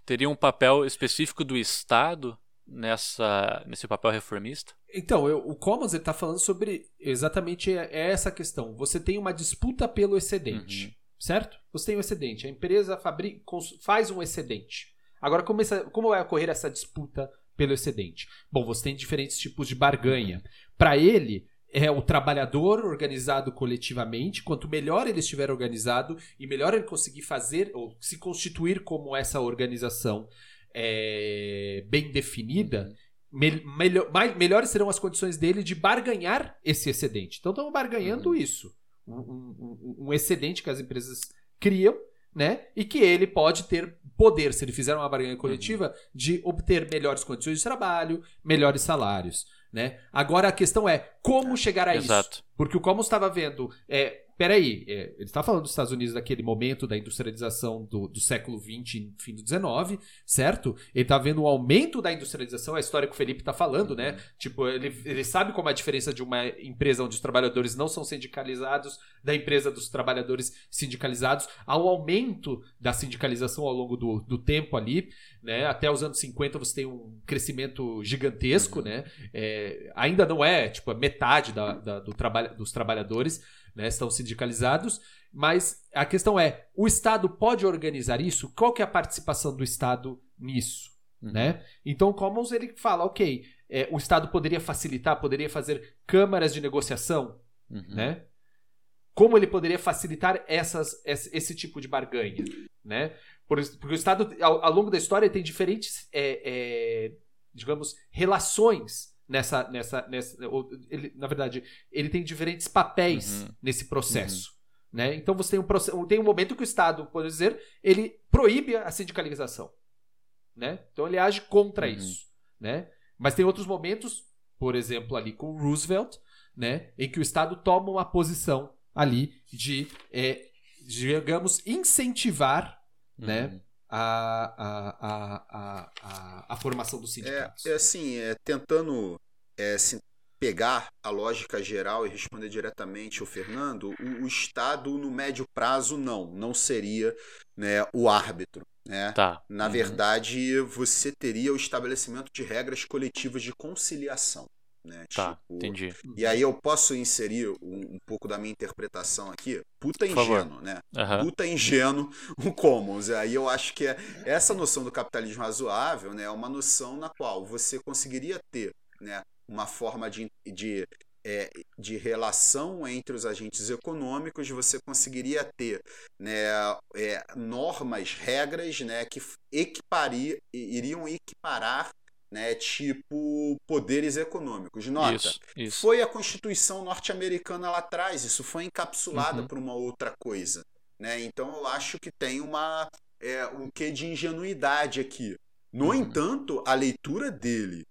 Teria um papel específico do Estado nessa nesse papel reformista? Então, eu, o Commons está falando sobre exatamente essa questão. Você tem uma disputa pelo excedente, uhum. certo? Você tem um excedente. A empresa fabrica, faz um excedente. Agora, como, essa, como vai ocorrer essa disputa pelo excedente? Bom, você tem diferentes tipos de barganha. Para ele, é o trabalhador organizado coletivamente. Quanto melhor ele estiver organizado e melhor ele conseguir fazer ou se constituir como essa organização é, bem definida, me, melhor, mais, melhores serão as condições dele de barganhar esse excedente. Então estamos barganhando uhum. isso. Um, um, um, excedente que as empresas criam, né? E que ele pode ter poder, se ele fizer uma barganha coletiva, uhum. de obter melhores condições de trabalho, melhores salários. Né? Agora a questão é como chegar a Exato. isso. Porque o como estava vendo é, peraí, é, ele está falando dos Estados Unidos daquele momento da industrialização do, do século XX, fim do XIX, certo? Ele está vendo o aumento da industrialização, a história que o Felipe está falando, né? Tipo, ele, ele sabe como é a diferença de uma empresa onde os trabalhadores não são sindicalizados da empresa dos trabalhadores sindicalizados, ao aumento da sindicalização ao longo do, do tempo ali, né? Até os anos 50 você tem um crescimento gigantesco, uhum. né? É, ainda não é, tipo, metade da, da do trabalho, dos trabalhadores, né, estão sindicalizados, mas a questão é, o Estado pode organizar isso? Qual que é a participação do Estado nisso? Uhum. Né? Então o Commons ele fala, ok, é, o Estado poderia facilitar, poderia fazer câmaras de negociação, uhum. né? Como ele poderia facilitar essas, esse, tipo de barganha, né? Porque o Estado, ao, ao longo da história, tem diferentes, é, é, digamos, relações nessa. nessa, nessa ele, na verdade, ele tem diferentes papéis uhum. nesse processo. Uhum. Né? Então você tem um, processo, tem um momento que o Estado, pode dizer, ele proíbe a sindicalização. Né? Então ele age contra uhum. isso. Né? Mas tem outros momentos, por exemplo, ali com Roosevelt, né, em que o Estado toma uma posição ali de, é, digamos, incentivar né, uhum a, a, a, a, a formação dos sindicatos. É, é assim, é, tentando é, assim, pegar a lógica geral e responder diretamente o Fernando, o, o, Estado no médio prazo não, não seria né, o árbitro. Né? Tá. Na uhum. verdade, você teria o estabelecimento de regras coletivas de conciliação. Né? Tá, tipo, entendi. E aí eu posso inserir um, um pouco da minha interpretação aqui. Puta ingênuo, né? Uhum. Puta ingênuo (laughs) o Commons. Aí eu acho que é, essa noção do capitalismo razoável né, é uma noção na qual você conseguiria ter né, uma forma de, de é, de relação entre os agentes econômicos, você conseguiria ter né, é, normas, regras né, que equiparia, iriam equiparar né, tipo poderes econômicos. Nota, isso, isso. foi a Constituição norte-americana lá atrás, isso foi encapsulado uhum. por uma outra coisa. Né? Então eu acho que tem uma é, um quê de ingenuidade aqui. No uhum. entanto, a leitura dele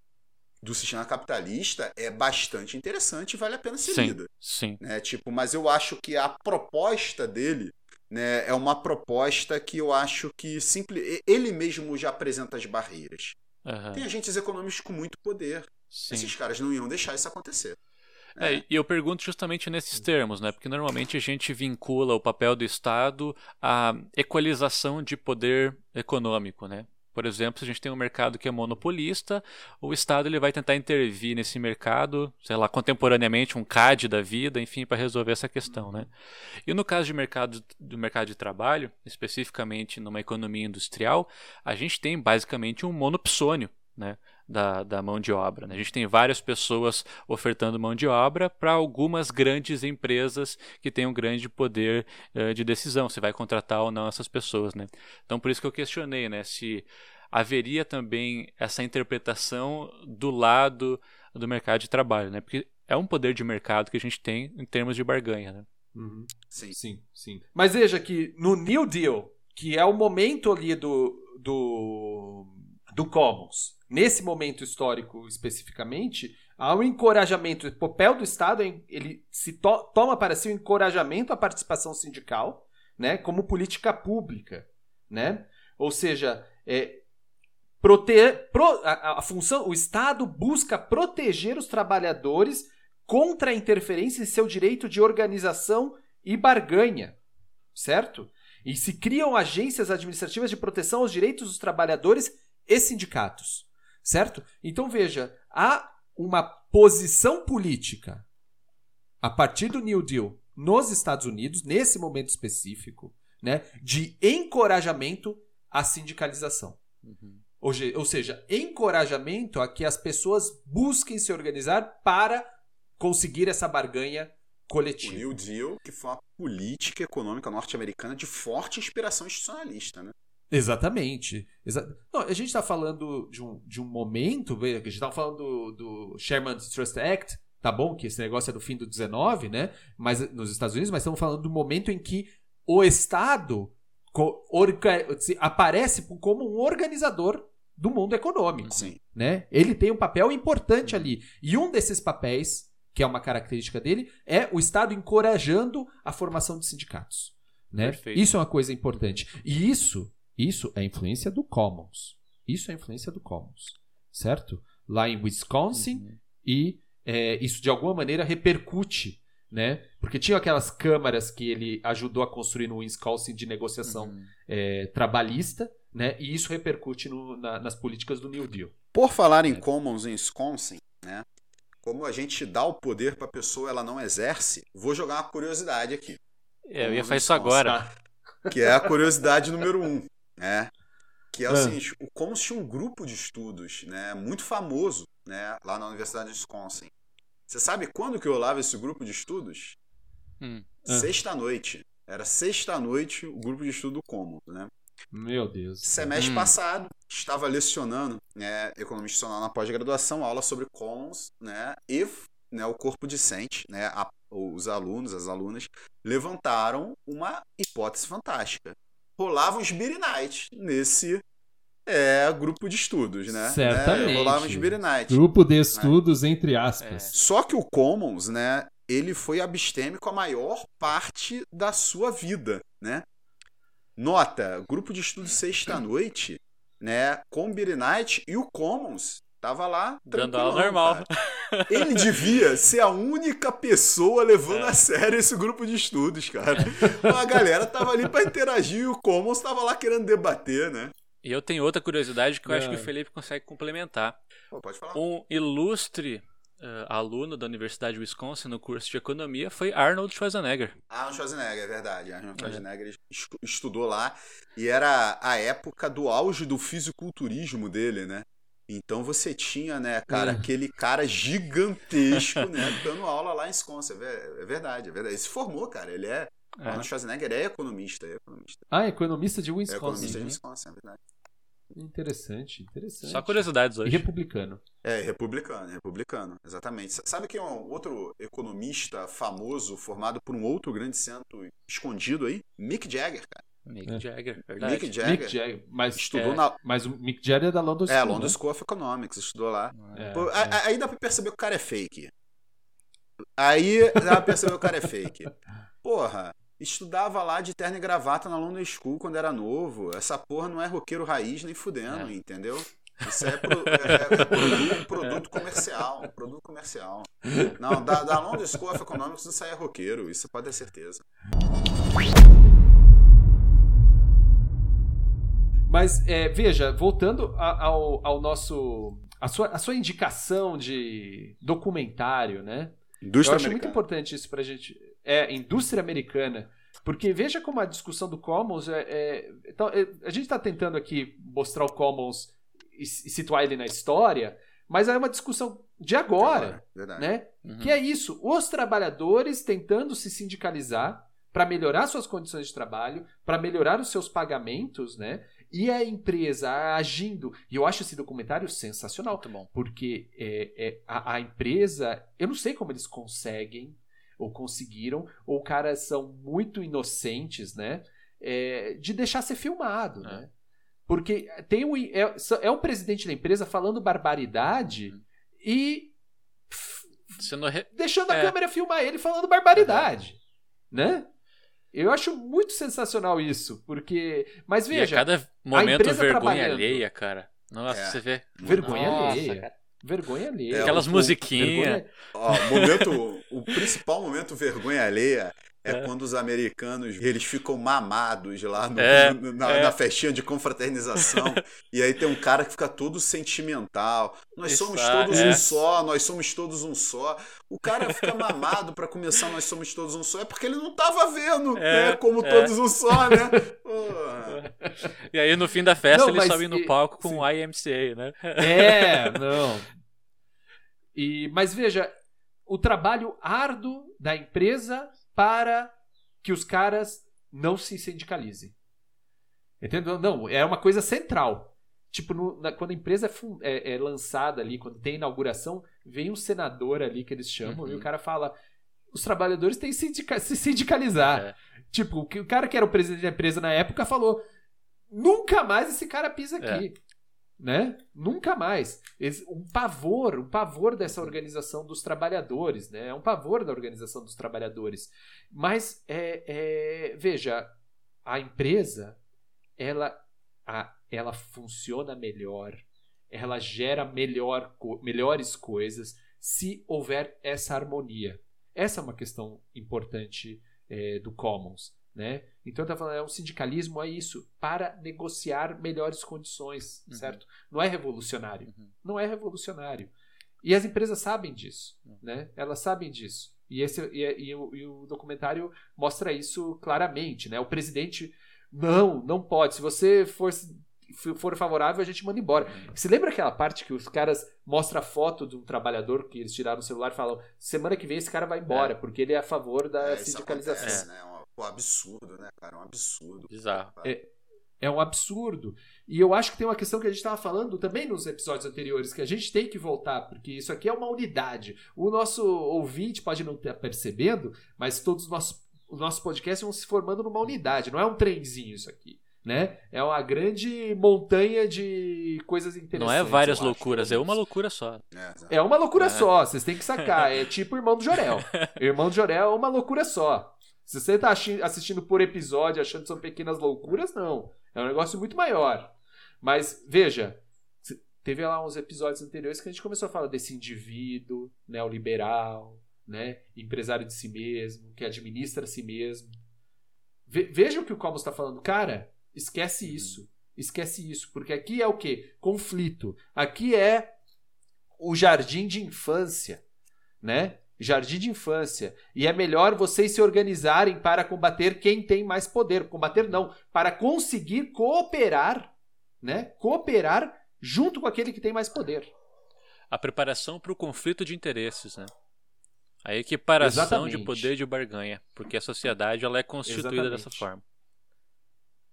do sistema capitalista é bastante interessante e vale a pena ser sim, lida. Sim. Né? Tipo, mas eu acho que a proposta dele né, é uma proposta que eu acho que simple, ele mesmo já apresenta as barreiras. Uhum. Tem agentes econômicos com muito poder. Sim. Esses caras não iam deixar isso acontecer. É, e eu pergunto justamente nesses termos, né? Porque normalmente a gente vincula o papel do Estado à equalização de poder econômico, né? Por exemplo, se a gente tem um mercado que é monopolista, o Estado ele vai tentar intervir nesse mercado, sei lá, contemporaneamente um CAD da vida, enfim, para resolver essa questão, né? E no caso de mercado, do mercado de trabalho, especificamente numa economia industrial, a gente tem basicamente um monopsônio, né? Da, da mão de obra. Né? A gente tem várias pessoas ofertando mão de obra para algumas grandes empresas que têm um grande poder uh, de decisão, se vai contratar ou não essas pessoas. Né? Então, por isso que eu questionei né, se haveria também essa interpretação do lado do mercado de trabalho, né? porque é um poder de mercado que a gente tem em termos de barganha. Né? Uhum. Sim. Sim, sim. Mas veja que no New Deal, que é o momento ali do, do, do Commons, nesse momento histórico especificamente, há um encorajamento, o papel do Estado, ele se to toma para si o um encorajamento à participação sindical, né, como política pública, né? Ou seja, é, pro, a, a função, o Estado busca proteger os trabalhadores contra a interferência em seu direito de organização e barganha, certo? E se criam agências administrativas de proteção aos direitos dos trabalhadores e sindicatos, certo? Então veja, há uma posição política a partir do New Deal nos Estados Unidos, nesse momento específico, né, de encorajamento à sindicalização. Uhum. Ou, seja, encorajamento a que as pessoas busquem se organizar para conseguir essa barganha O coletiva. New Deal, que foi uma política econômica norte-americana de forte inspiração institucionalista, né? Exatamente. Exa Não, a gente está falando de um, de um momento, a gente estava falando do, do Sherman's Trust Act, tá bom? Que esse negócio é do fim do 19, né? Mas, nos Estados Unidos, mas estamos falando do momento em que o Estado aparece como um organizador do mundo econômico. Sim. Né? Ele tem um papel importante ali. E um desses papéis, que é uma característica dele, é o Estado encorajando a formação de sindicatos. Né? Perfeito. Isso é uma coisa importante. E isso, isso é influência do Commons. Isso é influência do Commons. Certo? Lá em Wisconsin, Uhum. e é, isso de alguma maneira repercute. Né? Porque tinha aquelas câmaras que ele ajudou a construir no Wisconsin de negociação Uhum. é, trabalhista, né? E isso repercute no- na- nas políticas do New Deal. Por falar em É. commons em Wisconsin, né? Como a gente dá o poder para a pessoa, ela não exerce. Vou jogar uma curiosidade aqui, É, eu ia fazer isso agora. que é a curiosidade número um, né? Que é o Ah. seguinte: o Commons tinha um grupo de estudos, né? Muito famoso, né? Lá na Universidade de Wisconsin. Você sabe quando que eu olhava esse grupo de estudos? Hum. Ah. Sexta-noite. Era sexta-noite o grupo de estudo do Commons, né? Meu Deus. Semestre Hum. passado, estava lecionando né, economia institucional na pós-graduação, aula sobre commons, né, e né, o corpo discente, né, a- os alunos, as alunas, levantaram uma hipótese fantástica. Rolavam os Beer Nights nesse é, grupo de estudos, né? Certamente. Né, rolavam os Beer Nights. Grupo de estudos, entre aspas. Só que o Commons, né, ele foi abstêmico a maior parte da sua vida, né? Nota, grupo de estudo sexta-noite, né, com Beer Night e o Commons tava lá Dando aula normal. cara. Ele devia ser a única pessoa levando a sério esse grupo de estudos, cara. A galera tava ali para interagir e o Commons tava lá querendo debater, né? E eu tenho outra curiosidade que eu acho que Ah. o Felipe consegue complementar. Pô, pode falar. Um ilustre eh, aluno da Universidade de Wisconsin no curso de economia foi Arnold Schwarzenegger. Arnold Schwarzenegger, é verdade. Arnold Schwarzenegger estu- estudou lá e era a época do auge do fisiculturismo dele, né? Então você tinha, né, cara, Hum. aquele cara gigantesco, né, (laughs) dando aula lá em Wisconsin. É é verdade, é verdade. Ele se formou, cara. Ele é. É. Arnold Schwarzenegger é economista, é economista. Ah, economista de É Wisconsin. economista de Wisconsin, é verdade. Interessante, interessante. Só curiosidades E hoje. republicano. É, republicano, republicano, exatamente. Sabe quem é um outro economista famoso formado por um outro grande centro escondido aí? Mick Jagger, cara. Mick É. Jagger, verdade. Mick Jagger Mick Jagger. Mas, estudou é, na mas o Mick Jagger é da London É, School, London né? School of Economics, estudou lá. É, Pô, é. a- Aí dá pra perceber que o cara é fake. Aí dá pra perceber que o cara é fake. Porra, estudava lá de terno e gravata na London School quando era novo. Essa porra não é roqueiro raiz nem fudendo, É. entendeu? Isso é, pro- (laughs) é- é produto, produto comercial. Produto comercial. Não, da, da London School of Economics não sai roqueiro, isso pode ter certeza. Mas é, veja, voltando a- ao, ao nosso. A sua, a sua indicação de documentário, né? Eu Indústria acho muito americana. importante isso pra gente. É, indústria americana. Porque veja como a discussão do Commons é. é- então, é, a gente está tentando aqui mostrar o Commons e, e situar ele na história, mas é uma discussão de agora, Verdade. né? Uhum. Que é isso, os trabalhadores tentando se sindicalizar para melhorar suas condições de trabalho, para melhorar os seus pagamentos, né? E a empresa agindo. E eu acho esse documentário sensacional, Muito bom. porque é, é, a, a empresa, eu não sei como eles conseguem ou conseguiram, ou caras são muito inocentes, né? é, de deixar ser filmado, É. né? Porque tem um, é, é o presidente da empresa falando barbaridade Uhum. e Sendo re- deixando a É. câmera filmar ele falando barbaridade, né? Eu acho muito sensacional isso, porque. Mas E a veja, cada momento vergonha alheia, cara. Nossa, É. você vê. vergonha Nossa, alheia. cara. Vergonha alheia. É, Aquelas o- musiquinhas. vergonha- momento, o principal momento vergonha alheia é, É. quando os americanos eles ficam mamados lá no- É, (laughs) no- na, é. na festinha de confraternização (laughs) e aí tem um cara que fica todo sentimental. Nós Isso, somos ah, todos é. um só, nós somos todos um só. O cara fica mamado pra começar nós somos todos um só é porque ele não tava vendo, É, né, como é. todos um só, né? (laughs) Porra. E aí no fim da festa Não, ele sobe no e- palco com o IMCA, né? É, não. E, mas veja, o trabalho árduo da empresa para que os caras não se sindicalizem. Entendeu? Não, é uma coisa central. Tipo, no- na- quando a empresa é, é- é lançada ali, quando tem inauguração, vem um senador ali que eles chamam Uhum. e o cara fala: os trabalhadores têm que sindica- se sindicalizar. É. Tipo, o cara que era o presidente da empresa na época falou: nunca mais esse cara pisa aqui. Né? Nunca mais. Um pavor, um pavor dessa organização dos trabalhadores, né? É um pavor da organização dos trabalhadores. Mas, é, é, veja, a empresa, ela, a- ela funciona melhor, ela gera melhor, melhores coisas se houver essa harmonia. Essa é uma questão importante é, do Commons. Né? Então, tava falando, é um sindicalismo, é isso, para negociar melhores condições, Uhum. certo? Não é revolucionário. Uhum. Não é revolucionário. E as empresas sabem disso, Uhum. né? Elas sabem disso. E, esse, e, e o, e o documentário mostra isso claramente, né? O presidente, não, não pode. Se você for, for favorável, a gente manda embora. Uhum. Você lembra aquela parte que os caras mostram a foto de um trabalhador que eles tiraram o celular e falam semana que vem esse cara vai embora, porque ele é a favor da É, sindicalização. acontece, né? É um, pô, absurdo, né, cara? É um absurdo. Bizarro. É. É um absurdo. E eu acho que tem uma questão que a gente estava falando também nos episódios anteriores, que a gente tem que voltar, porque isso aqui é uma unidade. O nosso ouvinte pode não estar percebendo, mas todos os nossos, os nossos podcasts vão se formando numa unidade. Não é um trenzinho isso aqui. Né? É uma grande montanha de coisas interessantes. Não é várias loucuras, é uma loucura só. É, É uma loucura É. só, vocês têm que sacar. É tipo o Irmão do Jorel. (laughs) Irmão do Jorel é uma loucura só. Se você tá assistindo por episódio achando que são pequenas loucuras, não. É um negócio muito maior. Mas, veja, teve lá uns episódios anteriores que a gente começou a falar desse indivíduo neoliberal, né? Empresário de si mesmo, que administra si mesmo. Ve- veja o que o Commons está falando. Cara, esquece isso. Esquece isso. Porque aqui é o quê? Conflito. Aqui é o jardim de infância, né? Jardim de infância. E é melhor vocês se organizarem para combater quem tem mais poder. Combater não, para conseguir cooperar, né? Cooperar junto com aquele que tem mais poder. A preparação para o conflito de interesses, né? A equiparação Exatamente. de poder de barganha, porque a sociedade ela é constituída Exatamente. dessa forma.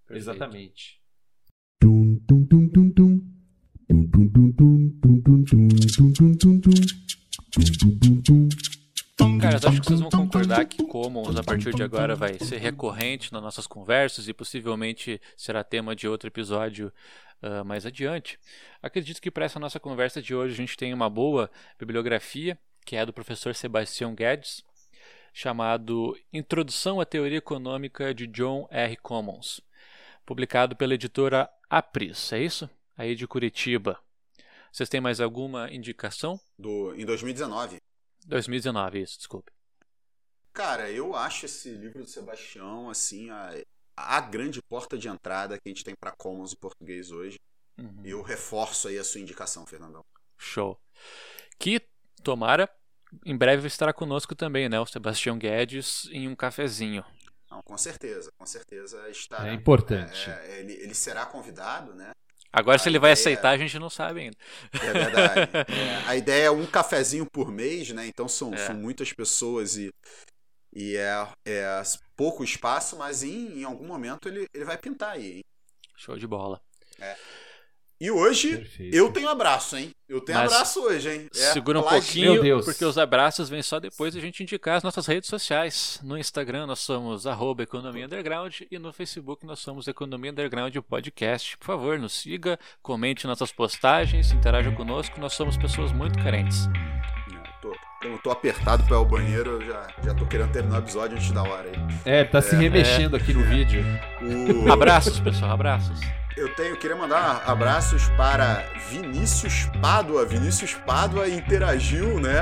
Perfeito. Exatamente. Tum, tum, tum, tum, tum. Cara, eu acho que vocês vão concordar que Commons a partir de agora vai ser recorrente nas nossas conversas e possivelmente será tema de outro episódio uh, mais adiante. Acredito que para essa nossa conversa de hoje a gente tem uma boa bibliografia, que é do professor Sebastião Guedes, chamado Introdução à Teoria Econômica de John R. Commons, publicado pela editora Apris, é isso? Aí de Curitiba. Vocês têm mais alguma indicação? Do, em 2019. 2019, isso, desculpe. Cara, eu acho esse livro do Sebastião, assim, a, a grande porta de entrada que a gente tem para Commons em português hoje. Uhum. Eu reforço aí a sua indicação, Fernandão. Show. Que, tomara, em breve estará conosco também, né? O Sebastião Guedes em um cafezinho. Não, com certeza, com certeza estará. É importante. É, ele, ele será convidado, né? Agora, se ele vai ideia- aceitar, a gente não sabe ainda. É verdade. (laughs) É, a ideia é um cafezinho por mês, né? Então são, É. são muitas pessoas e, e é, é pouco espaço, mas em, em algum momento ele, ele vai pintar aí, hein? Show de bola. E hoje Perfeito. eu tenho abraço, hein? Eu tenho Mas abraço hoje, hein? É Segura um pouquinho, Meu Deus. porque os abraços vêm só depois da gente indicar as nossas redes sociais. No Instagram nós somos Economia Underground e no Facebook nós somos Economia Underground Podcast. Por favor, nos siga, comente nossas postagens, interaja conosco. Nós somos pessoas muito carentes. É, tô, eu tô apertado para ir ao banheiro, eu já, já tô querendo terminar o episódio antes da hora aí. É, tá se remexendo aqui no vídeo. O- Abraços, pessoal, abraços. Eu tenho, queria mandar abraços para Vinícius Pádua. Vinícius Pádua interagiu, né?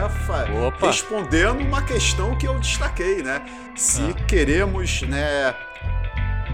Opa. Respondendo uma questão que eu destaquei, né? Se Ah. queremos, né?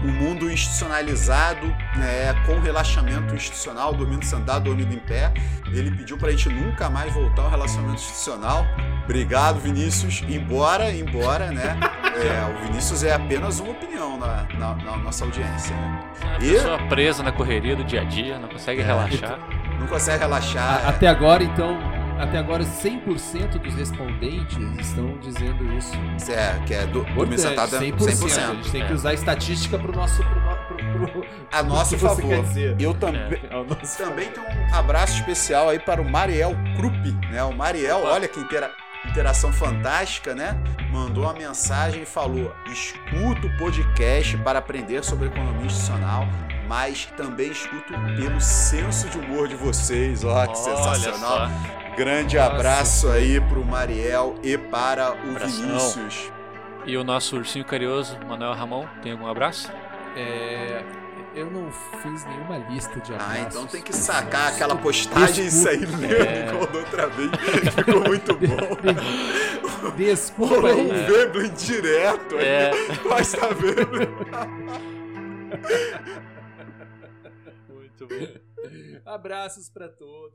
Um mundo institucionalizado, né, com relaxamento institucional, dormindo sentado, dormindo em pé. Ele pediu pra gente nunca mais voltar ao relacionamento institucional. Obrigado, Vinícius. Embora, embora, né? (laughs) é, o Vinícius é apenas uma opinião na, na- na nossa audiência. Né? Uma E- pessoa presa na correria do dia a dia, não consegue É. relaxar. Não consegue relaxar. A- Até agora, então, até agora 100% dos respondentes estão dizendo isso. É, que é do, sentado é 100%. 100%. A gente tem É. que usar a estatística pro nosso... Pro, pro, pro, A nosso favor. quer dizer. Eu também. Ao nosso Também tem um abraço especial aí para o Mariel Krupp, né? O Mariel, Opa. olha que intera- interação fantástica, né? Mandou uma mensagem e falou: escuto o podcast para aprender sobre economia institucional, mas também escuto pelo senso de humor de vocês. Ó, que sensacional. Olha só. Grande Nossa. abraço aí pro Mariel e para o Abração. Vinícius. E o nosso ursinho carinhoso, Manuel Ramon, tem algum abraço? É, eu não fiz nenhuma lista de abraços. Ah, então tem que sacar aquela postagem e sair lendo É. igual da outra vez. Ficou muito (laughs) bom. Desculpa Rolou um Veblen direto aí. É. Mas tá vendo? (laughs) Muito bom. Abraços pra todo